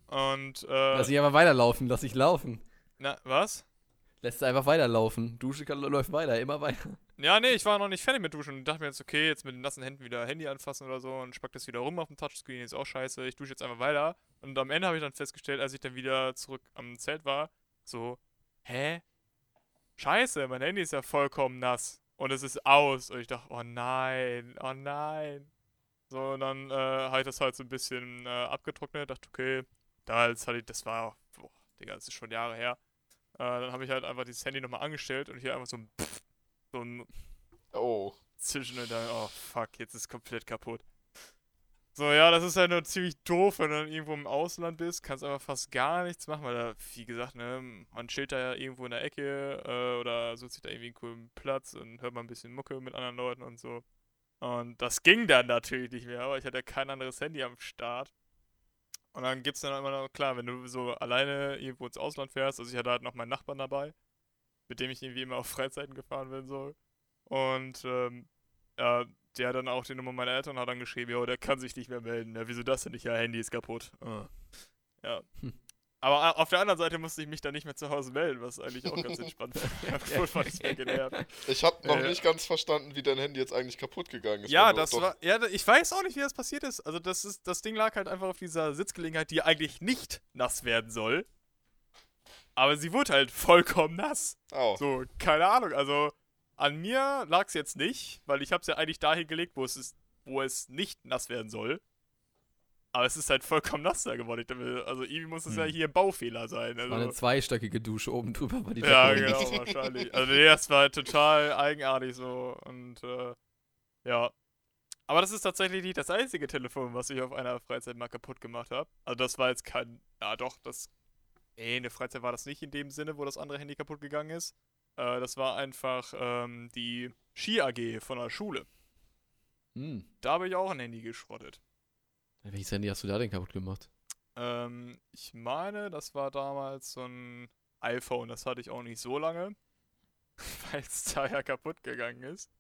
Und, äh, Lass ich aber weiterlaufen, lass ich laufen. na, was? Lässt einfach weiterlaufen. Dusche kann, läuft weiter, immer weiter. Ja, nee, ich war noch nicht fertig mit Duschen und dachte mir jetzt, okay, jetzt mit den nassen Händen wieder Handy anfassen oder so und spack das wieder rum auf dem Touchscreen, ist auch scheiße. Ich dusche jetzt einfach weiter. Und am Ende habe ich dann festgestellt, als ich dann wieder zurück am Zelt war, so, hä? Scheiße, mein Handy ist ja vollkommen nass. Und es ist aus. Und ich dachte, oh nein, oh nein. So, und dann äh, habe ich das halt so ein bisschen äh, abgetrocknet, dachte, okay, damals hatte ich, das war, boah, Digga, das ist schon Jahre her. Äh, dann habe ich halt einfach dieses Handy nochmal angestellt und hier einfach so ein Pfff, so ein Oh. Zischen und dann, oh fuck, jetzt ist es komplett kaputt. So, ja, das ist halt nur ziemlich doof, wenn du dann irgendwo im Ausland bist, kannst einfach fast gar nichts machen, weil da, wie gesagt, ne, man chillt da ja irgendwo in der Ecke äh, oder sucht sich da irgendwie einen coolen Platz und hört mal ein bisschen Mucke mit anderen Leuten und so. Und das ging dann natürlich nicht mehr, aber ich hatte kein anderes Handy am Start. Und dann gibt's dann immer noch, klar, wenn du so alleine irgendwo ins Ausland fährst, also ich hatte halt noch meinen Nachbarn dabei, mit dem ich irgendwie immer auf Freizeiten gefahren bin, so. Und, ähm, ja, der hat dann auch die Nummer meiner Eltern hat dann geschrieben, jo, der kann sich nicht mehr melden. Ja, wieso das denn nicht? Ja, Handy ist kaputt. Ah. Ja. Hm. Aber a- auf der anderen Seite musste ich mich dann nicht mehr zu Hause melden, was eigentlich auch ganz entspannt war. Ich habe noch Äh, nicht ganz verstanden, wie dein Handy jetzt eigentlich kaputt gegangen ist. Ja, das war. Ja, ich weiß auch nicht, wie das passiert ist. Also, das ist, das Ding lag halt einfach auf dieser Sitzgelegenheit, die eigentlich nicht nass werden soll. Aber sie wurde halt vollkommen nass. Oh. So, keine Ahnung. Also, an mir lag es jetzt nicht, weil ich habe es ja eigentlich dahin gelegt, wo es ist, wo es nicht nass werden soll. Aber es ist halt vollkommen nass da geworden. Dachte, Also, irgendwie muss es ja Hm. hier ein Baufehler sein. Das war eine Also, zweistöckige Dusche, oben drüber war die ja, genau, wahrscheinlich. Also, nee, das war halt total eigenartig so. Und, äh, ja. Aber das ist tatsächlich nicht das einzige Telefon, was ich auf einer Freizeit mal kaputt gemacht habe. Also, das war jetzt kein. Ja, doch, das. Nee, eine Freizeit war das nicht in dem Sinne, wo das andere Handy kaputt gegangen ist. Äh, das war einfach ähm, die Ski-AG von der Schule. Hm. Da habe ich auch ein Handy geschrottet. Welches Handy hast du da denn kaputt gemacht? Ähm, ich meine, das war damals so ein iPhone. Das hatte ich auch nicht so lange, weil es da ja kaputt gegangen ist.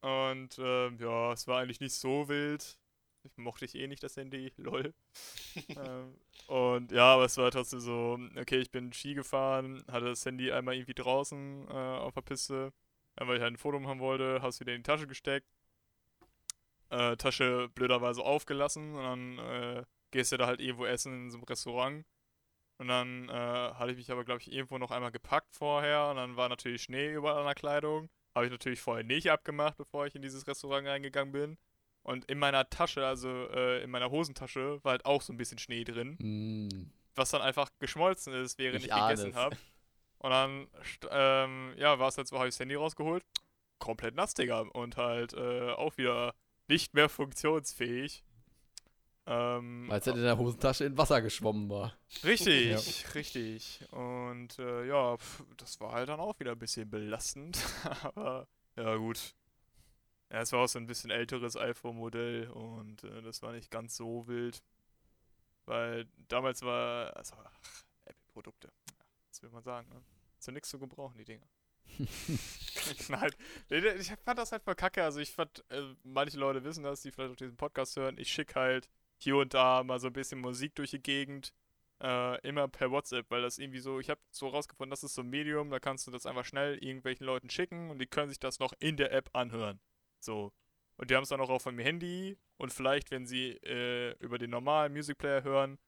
Und ähm, ja, es war eigentlich nicht so wild. Ich mochte ich eh nicht das Handy, lol. ähm, und ja, aber es war trotzdem so, okay, ich bin Ski gefahren, hatte das Handy einmal irgendwie draußen äh, auf der Piste, weil ich halt ein Foto machen wollte, hab's wieder in die Tasche gesteckt. Äh, Tasche blöderweise aufgelassen und dann äh, gehst du da halt irgendwo essen in so einem Restaurant. Und dann äh, hatte ich mich aber, glaube ich, irgendwo noch einmal gepackt vorher. Und dann war natürlich Schnee überall an der Kleidung. Habe ich natürlich vorher nicht abgemacht, bevor ich in dieses Restaurant reingegangen bin. Und in meiner Tasche, also äh, in meiner Hosentasche, war halt auch so ein bisschen Schnee drin. Hm. Was dann einfach geschmolzen ist, während Ich ich, gegessen es. habe. Und dann, ähm, ja, war es halt so, habe ich das Handy rausgeholt. Komplett nass, Digga. Und halt äh, auch wieder nicht mehr funktionsfähig. Ähm, Als er in der Hosentasche in Wasser geschwommen war. Richtig, richtig. Und äh, ja, pf, das war halt dann auch wieder ein bisschen belastend. Aber ja, gut. Ja, es war auch so ein bisschen älteres iPhone-Modell und äh, das war nicht ganz so wild. Weil damals war, also, ach, Apple-Produkte. Was will man sagen, ne? Zu nichts zu gebrauchen, die Dinger. Nein, nee, ich fand das halt voll kacke. Also ich fand, äh, manche Leute wissen das, die vielleicht auch diesen Podcast hören. Ich schicke halt hier und da mal so ein bisschen Musik durch die Gegend. Äh, immer per WhatsApp, weil das irgendwie so, ich habe so rausgefunden, das ist so ein Medium, da kannst du das einfach schnell irgendwelchen Leuten schicken und die können sich das noch in der App anhören. So. Und die haben es dann auch auf dem Handy und vielleicht, wenn sie äh, über den normalen Music Player hören,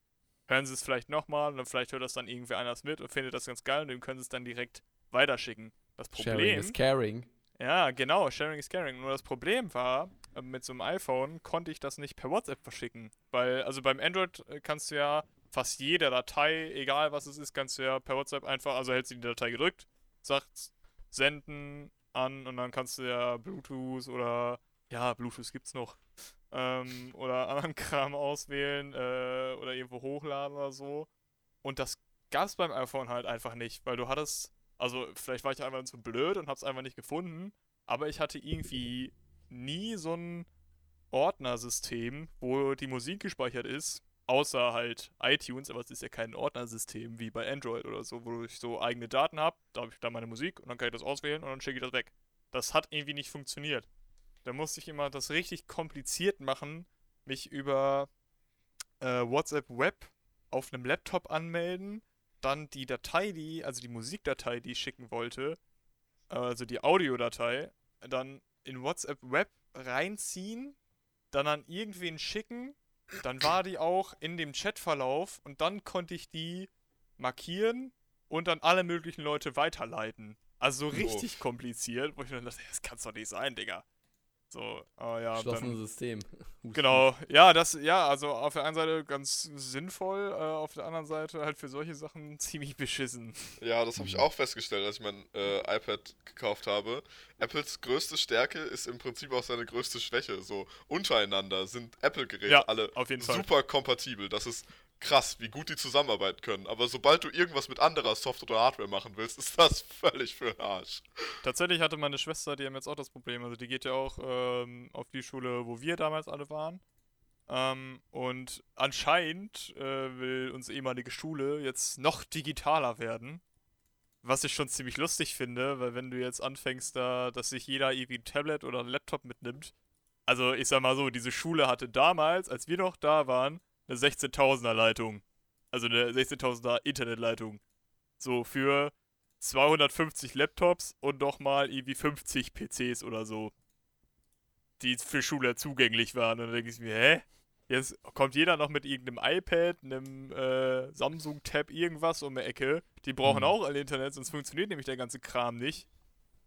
hören sie es vielleicht nochmal und dann vielleicht hört das dann irgendwer anders mit und findet das ganz geil und dem können sie es dann direkt weiterschicken. Das Sharing Problem. is caring. Ja, genau, Sharing is Caring. Nur das Problem war, äh, mit so einem iPhone konnte ich das nicht per WhatsApp verschicken. Weil, also beim Android äh, kannst du ja fast jede Datei, egal was es ist, kannst du ja per WhatsApp einfach, also hältst du die Datei gedrückt, sagst senden an und dann kannst du ja Bluetooth oder, ja, Bluetooth gibt's noch, ähm, oder anderen Kram auswählen äh, oder irgendwo hochladen oder so. Und das gab's beim iPhone halt einfach nicht, weil du hattest also, vielleicht war ich einfach zu blöd und hab's einfach nicht gefunden, aber ich hatte irgendwie nie so ein Ordnersystem, wo die Musik gespeichert ist außer halt iTunes, aber es ist ja kein Ordnersystem wie bei Android oder so, wo ich so eigene Daten habe, da habe ich da meine Musik und dann kann ich das auswählen und dann schicke ich das weg. Das hat irgendwie nicht funktioniert. Da musste ich immer das richtig kompliziert machen, mich über äh, WhatsApp Web auf einem Laptop anmelden, dann die Datei, die, also die Musikdatei, die ich schicken wollte, also die Audiodatei, dann in WhatsApp Web reinziehen, dann an irgendwen schicken, dann war die auch in dem Chatverlauf und dann konnte ich die markieren und dann alle möglichen Leute weiterleiten. Also so richtig kompliziert, wo ich mir dachte, das kann's doch nicht sein, Digga. So, ah ja, Geschlossenes dann, System. Genau, ja, das, ja, also auf der einen Seite ganz sinnvoll, äh, auf der anderen Seite halt für solche Sachen ziemlich beschissen. Ja, das habe ich auch festgestellt, als ich mein äh, iPad gekauft habe. Apples größte Stärke ist im Prinzip auch seine größte Schwäche. So untereinander sind Apple-Geräte Ja, alle auf jeden Fall. super kompatibel. Das ist krass, wie gut die zusammenarbeiten können. Aber sobald du irgendwas mit anderer Software oder Hardware machen willst, ist das völlig für den Arsch. Tatsächlich hatte meine Schwester, die haben jetzt auch das Problem, also die geht ja auch ähm, auf die Schule, wo wir damals alle waren. Ähm, und anscheinend äh, will unsere ehemalige Schule jetzt noch digitaler werden. Was ich schon ziemlich lustig finde, weil wenn du jetzt anfängst, da, dass sich jeder irgendwie ein Tablet oder ein Laptop mitnimmt. Also ich sag mal so, diese Schule hatte damals, als wir noch da waren, eine 16.000er Leitung. Also eine 16.000er Internetleitung. So für 250 Laptops und nochmal irgendwie 50 PCs oder so. Die für Schüler zugänglich waren. Und dann denke ich mir, hä? Jetzt kommt jeder noch mit irgendeinem iPad, einem äh, Samsung-Tab, irgendwas um die Ecke. Die brauchen Mhm. auch alle Internet, sonst funktioniert nämlich der ganze Kram nicht.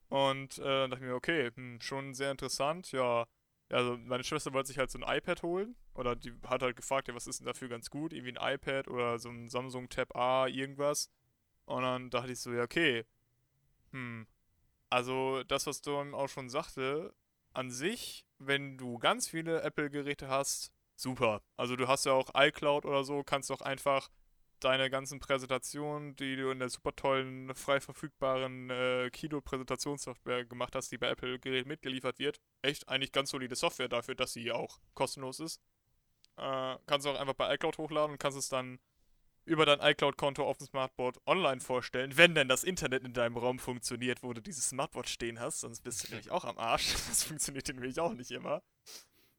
Und äh, dann dachte ich mir, okay, hm, schon sehr interessant. Ja, also meine Schwester wollte sich halt so ein iPad holen. Oder die hat halt gefragt, ja, was ist denn dafür ganz gut? Irgendwie ein iPad oder so ein Samsung Tab A, irgendwas. Und dann dachte ich so, ja, okay. Hm. Also, das, was Dom auch schon sagte, an sich, wenn du ganz viele Apple-Geräte hast, super. Also, du hast ja auch iCloud oder so, kannst doch einfach deine ganzen Präsentationen, die du in der super tollen, frei verfügbaren äh, Keynote-Präsentationssoftware gemacht hast, die bei Apple-Geräten mitgeliefert wird, echt eigentlich ganz solide Software dafür, dass sie auch kostenlos ist. Äh, kannst du auch einfach bei iCloud hochladen und kannst es dann über dein iCloud-Konto auf dem Smartboard online vorstellen, wenn denn das Internet in deinem Raum funktioniert, wo du dieses Smartboard stehen hast, sonst bist du nämlich auch am Arsch. Das funktioniert nämlich auch nicht immer.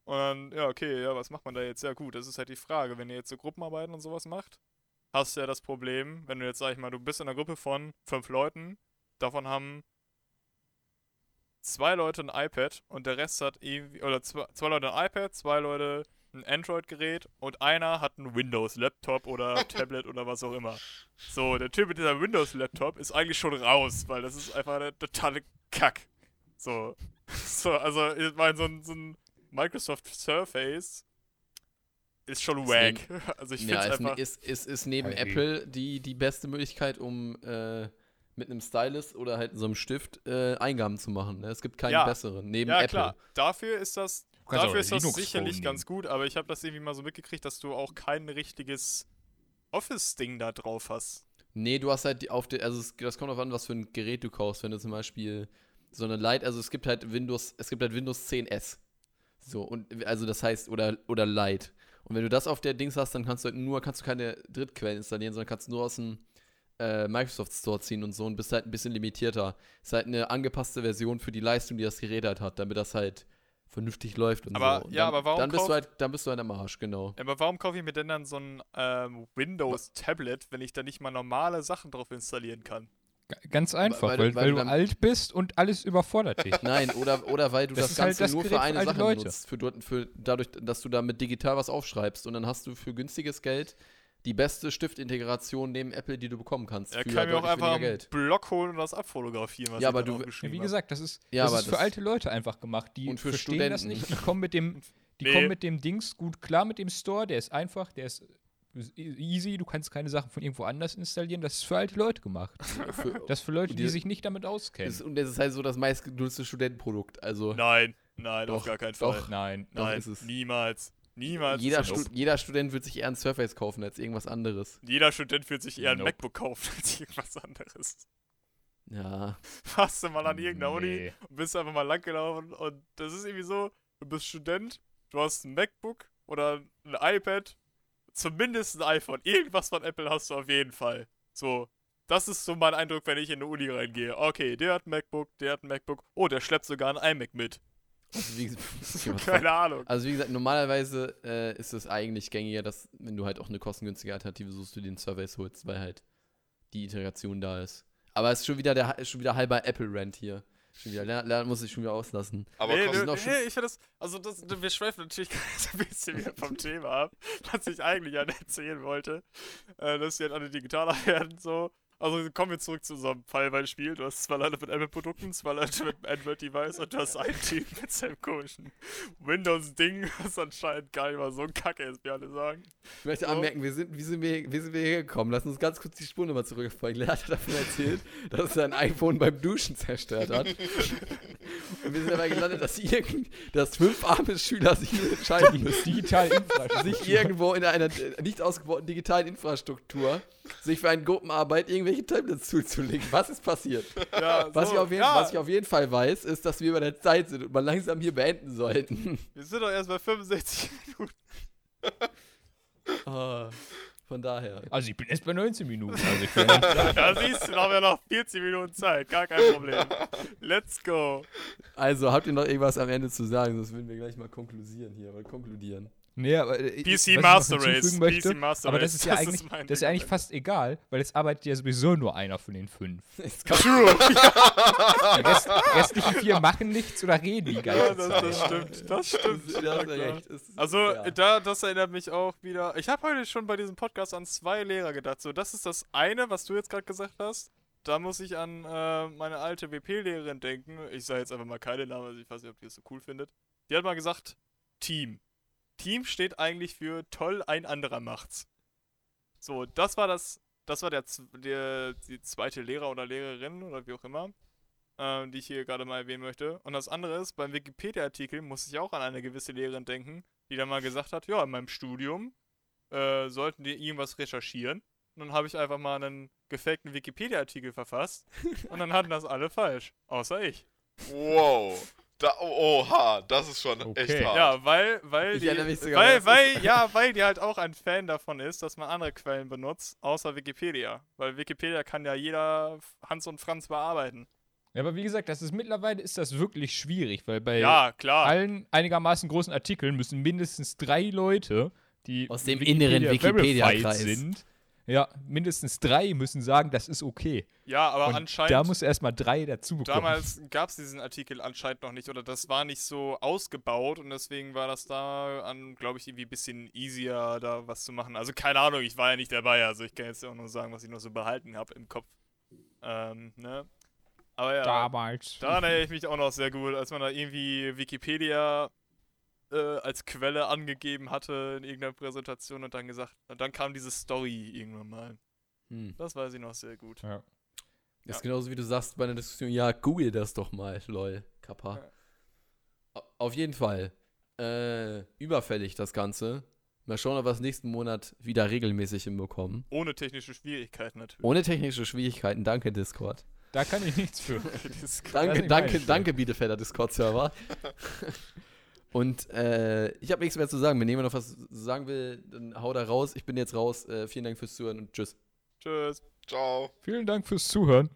Und dann, ja, okay, ja, was macht man da jetzt? Ja, gut, das ist halt die Frage. Wenn ihr jetzt so Gruppenarbeiten und sowas macht, hast du ja das Problem, wenn du jetzt, sag ich mal, du bist in einer Gruppe von fünf Leuten, davon haben zwei Leute ein iPad und der Rest hat irgendwie, oder zwei, zwei Leute ein iPad, zwei Leute ein Android-Gerät und einer hat einen Windows-Laptop oder Tablet oder was auch immer. So, der Typ mit dieser Windows-Laptop ist eigentlich schon raus, weil das ist einfach eine totale Kack. So, so also ich meine, so ein, so ein Microsoft Surface ist schon wack. Also ich finde ja, es ist, einfach... ist, ist, ist neben Okay. Apple die, die beste Möglichkeit, um äh, mit einem Stylus oder halt so einem Stift äh, Eingaben zu machen. Ne? Es gibt keinen Ja. besseren, neben Ja, Apple. klar. Dafür ist das, dafür ist das Linux sicherlich Phone ganz gut, aber ich habe das irgendwie mal so mitgekriegt, dass du auch kein richtiges Office-Ding da drauf hast. Nee, du hast halt die auf der, also es, das kommt darauf an, was für ein Gerät du kaufst. Wenn du zum Beispiel so eine Lite, also es gibt halt Windows, es gibt halt Windows 10S. So, und also das heißt, oder, oder Lite. Und wenn du das auf der Dings hast, dann kannst du halt nur, kannst du keine Drittquellen installieren, sondern kannst nur aus dem äh, Microsoft Store ziehen und so und bist halt ein bisschen limitierter. Ist halt eine angepasste Version für die Leistung, die das Gerät halt hat, damit das halt vernünftig läuft und Aber- so. Und ja, dann, aber warum dann bist du halt, dann bist du halt am Arsch, genau. Aber warum kaufe ich mir denn dann so ein ähm, Windows-Tablet, wenn ich da nicht mal normale Sachen drauf installieren kann? Ganz einfach, weil weil, du- weil, weil du alt bist und alles überfordert dich. Nein, oder, oder weil du Das das, halt Ganze das nur Gerät für eine Sache Leute. nutzt. Für, für, dadurch, dass du damit digital was aufschreibst. Und dann hast du für günstiges Geld die beste Stiftintegration neben Apple, die du bekommen kannst. Er kann mir auch einfach einen Geld. Block holen und das abfotografieren, was Ja, aber du- wie gesagt, das ist, Ja, das aber ist für das- alte Leute einfach gemacht. Die Und für verstehen das Studenten. nicht. Die kommen mit dem, die Nee. kommen mit dem Dings gut klar mit dem Store. Der ist einfach, der ist easy. Du kannst keine Sachen von irgendwo anders installieren. Das ist für alte Leute gemacht. Für, Das ist für Leute, die, die- sich nicht damit auskennen. ist, und das ist halt so das meistgenutzte Studentenprodukt. Also Nein, nein, auf Doch, gar keinen doch. Fall. Nein. doch Nein, ist es. niemals. Niemals. jeder, Stu jeder Student wird sich eher ein Surface kaufen als irgendwas anderes. jeder Student wird sich eher ein Nope. MacBook kaufen als irgendwas anderes. Ja. Warst du mal an irgendeiner Uni Nee. und bist einfach mal langgelaufen und das ist irgendwie so, du bist Student, du hast ein MacBook oder ein iPad, zumindest ein iPhone. Irgendwas von Apple hast du auf jeden Fall. So, das ist so mein Eindruck, wenn ich in eine Uni reingehe. Okay, der hat ein MacBook, der hat ein MacBook. Oh, der schleppt sogar ein iMac mit. Also wie, Keine Ahnung. also wie gesagt, normalerweise äh, ist es eigentlich gängiger, dass wenn du halt auch eine kostengünstige Alternative suchst, du den Surveys holst, weil halt die Iteration da ist. Aber es ist schon wieder der ist schon wieder halber Apple-Rant hier. Schon wieder, Lennart, Lennart muss sich schon wieder auslassen. Aber nee, komm, nee, nee, ich finde das, also das, wir schweifen natürlich ein bisschen wieder vom Thema ab, was ich eigentlich ja erzählen wollte, äh, dass die halt alle digitaler werden, so. Also kommen wir zurück zu unserem Fallbeispiel. Du hast zwei Leute mit Apple-Produkten, zwei Leute mit einem Android-Device und du hast einen Typ mit seinem komischen Windows-Ding, was anscheinend gar nicht mal so ein Kacke ist, wie alle sagen. Ich möchte So. anmerken, wir sind, wie, sind wir, wie sind wir hier gekommen? Lass uns ganz kurz die Spur nochmal zurückfolgen. Lennart hat davon erzählt, dass er sein iPhone beim Duschen zerstört hat. Und wir sind dabei gelandet, dass, irgend, dass fünf arme Schüler sich entscheiden müssen, sich irgendwo in einer äh, nicht ausgebauten digitalen Infrastruktur sich für eine Gruppenarbeit irgendwelche Tablets zuzulegen. Was ist passiert? Ja, Was, so, ich auf jeden, ja, was ich auf jeden Fall weiß, ist, dass wir über der Zeit sind und mal langsam hier beenden sollten. wir sind doch erst bei 65 Minuten. Ah, von daher. Also ich bin erst bei 19 Minuten. Also ich Da siehst du, da haben wir noch 40 Minuten Zeit, gar kein Problem. Let's go. Also, habt ihr noch irgendwas am Ende zu sagen? Sonst würden wir gleich mal konklusieren hier. Mal konkludieren. Nee, aber äh, PC noch Master hinzufügen Race. möchte, PC Master aber Race. das ist ja eigentlich, mein das ist ja eigentlich fast egal, weil jetzt arbeitet ja sowieso nur einer von den fünf. True. Die Rest, restlichen vier machen nichts oder reden die Ja, ganze das, Zeit. das stimmt. Das stimmt. Das ist- Ja, das ist klar. recht. Es ist- Also, ja. da, das erinnert mich auch wieder. Ich habe heute schon bei diesem Podcast an zwei Lehrer gedacht. So, das ist das eine, was du jetzt gerade gesagt hast. Da muss ich an äh, meine alte WP-Lehrerin denken. Ich sage jetzt einfach mal keine Namen, also ich weiß nicht, ob die das so cool findet. Die hat mal gesagt: Team. Team steht eigentlich für toll, ein anderer macht's. So, das war das. Das war der, der die zweite Lehrer oder Lehrerin oder wie auch immer, ähm, die ich hier gerade mal erwähnen möchte. Und das andere ist, beim Wikipedia-Artikel muss ich auch an eine gewisse Lehrerin denken, die dann mal gesagt hat, ja, in meinem Studium äh, sollten die irgendwas recherchieren. Und dann habe ich einfach mal einen gefakten Wikipedia-Artikel verfasst. und dann hatten das alle falsch. Außer ich. Wow. Da, oh, oha, das ist schon Okay. echt hart. Ja, weil, weil Ich die, weil, weil, ja, weil die halt auch ein Fan davon ist, dass man andere Quellen benutzt, außer Wikipedia. Weil Wikipedia kann ja jeder Hans und Franz bearbeiten. Ja, aber wie gesagt, das ist mittlerweile ist das wirklich schwierig, weil bei Ja, klar. allen einigermaßen großen Artikeln müssen mindestens drei Leute, die Aus dem inneren Wikipedia-Kreis. sind, ja, mindestens drei müssen sagen, das ist okay. Ja, aber Und anscheinend. da muss erstmal drei dazu bekommen. Damals gab es diesen Artikel anscheinend noch nicht oder das war nicht so ausgebaut und deswegen war das da an, glaube ich, irgendwie ein bisschen easier, da was zu machen. Also keine Ahnung, ich war ja nicht dabei, also ich kann jetzt auch nur sagen, was ich noch so behalten habe im Kopf. Ähm, ne? Aber ja, damals. daran erinnere ich mich auch noch sehr gut, als man da irgendwie Wikipedia äh, als Quelle angegeben hatte in irgendeiner Präsentation und dann gesagt, und dann kam diese Story irgendwann mal. Hm. Das weiß ich noch sehr gut. Ja. Das ist Ja. genauso wie du sagst bei einer Diskussion, ja, google das doch mal, lol, Kappa. Ja. Au- Auf jeden Fall. Äh, überfällig das Ganze. Mal schauen, ob wir es nächsten Monat wieder regelmäßig hinbekommen. Ohne technische Schwierigkeiten natürlich. Ohne technische Schwierigkeiten. Danke, Discord. Da kann ich nichts für. Danke, danke, danke, Bielefelder Discord-Server. Und äh, ich habe nichts mehr zu sagen. Wenn jemand noch was sagen will, dann hau da raus. Ich bin jetzt raus. Äh, vielen Dank fürs Zuhören und tschüss. Tschüss. Ciao. Vielen Dank fürs Zuhören.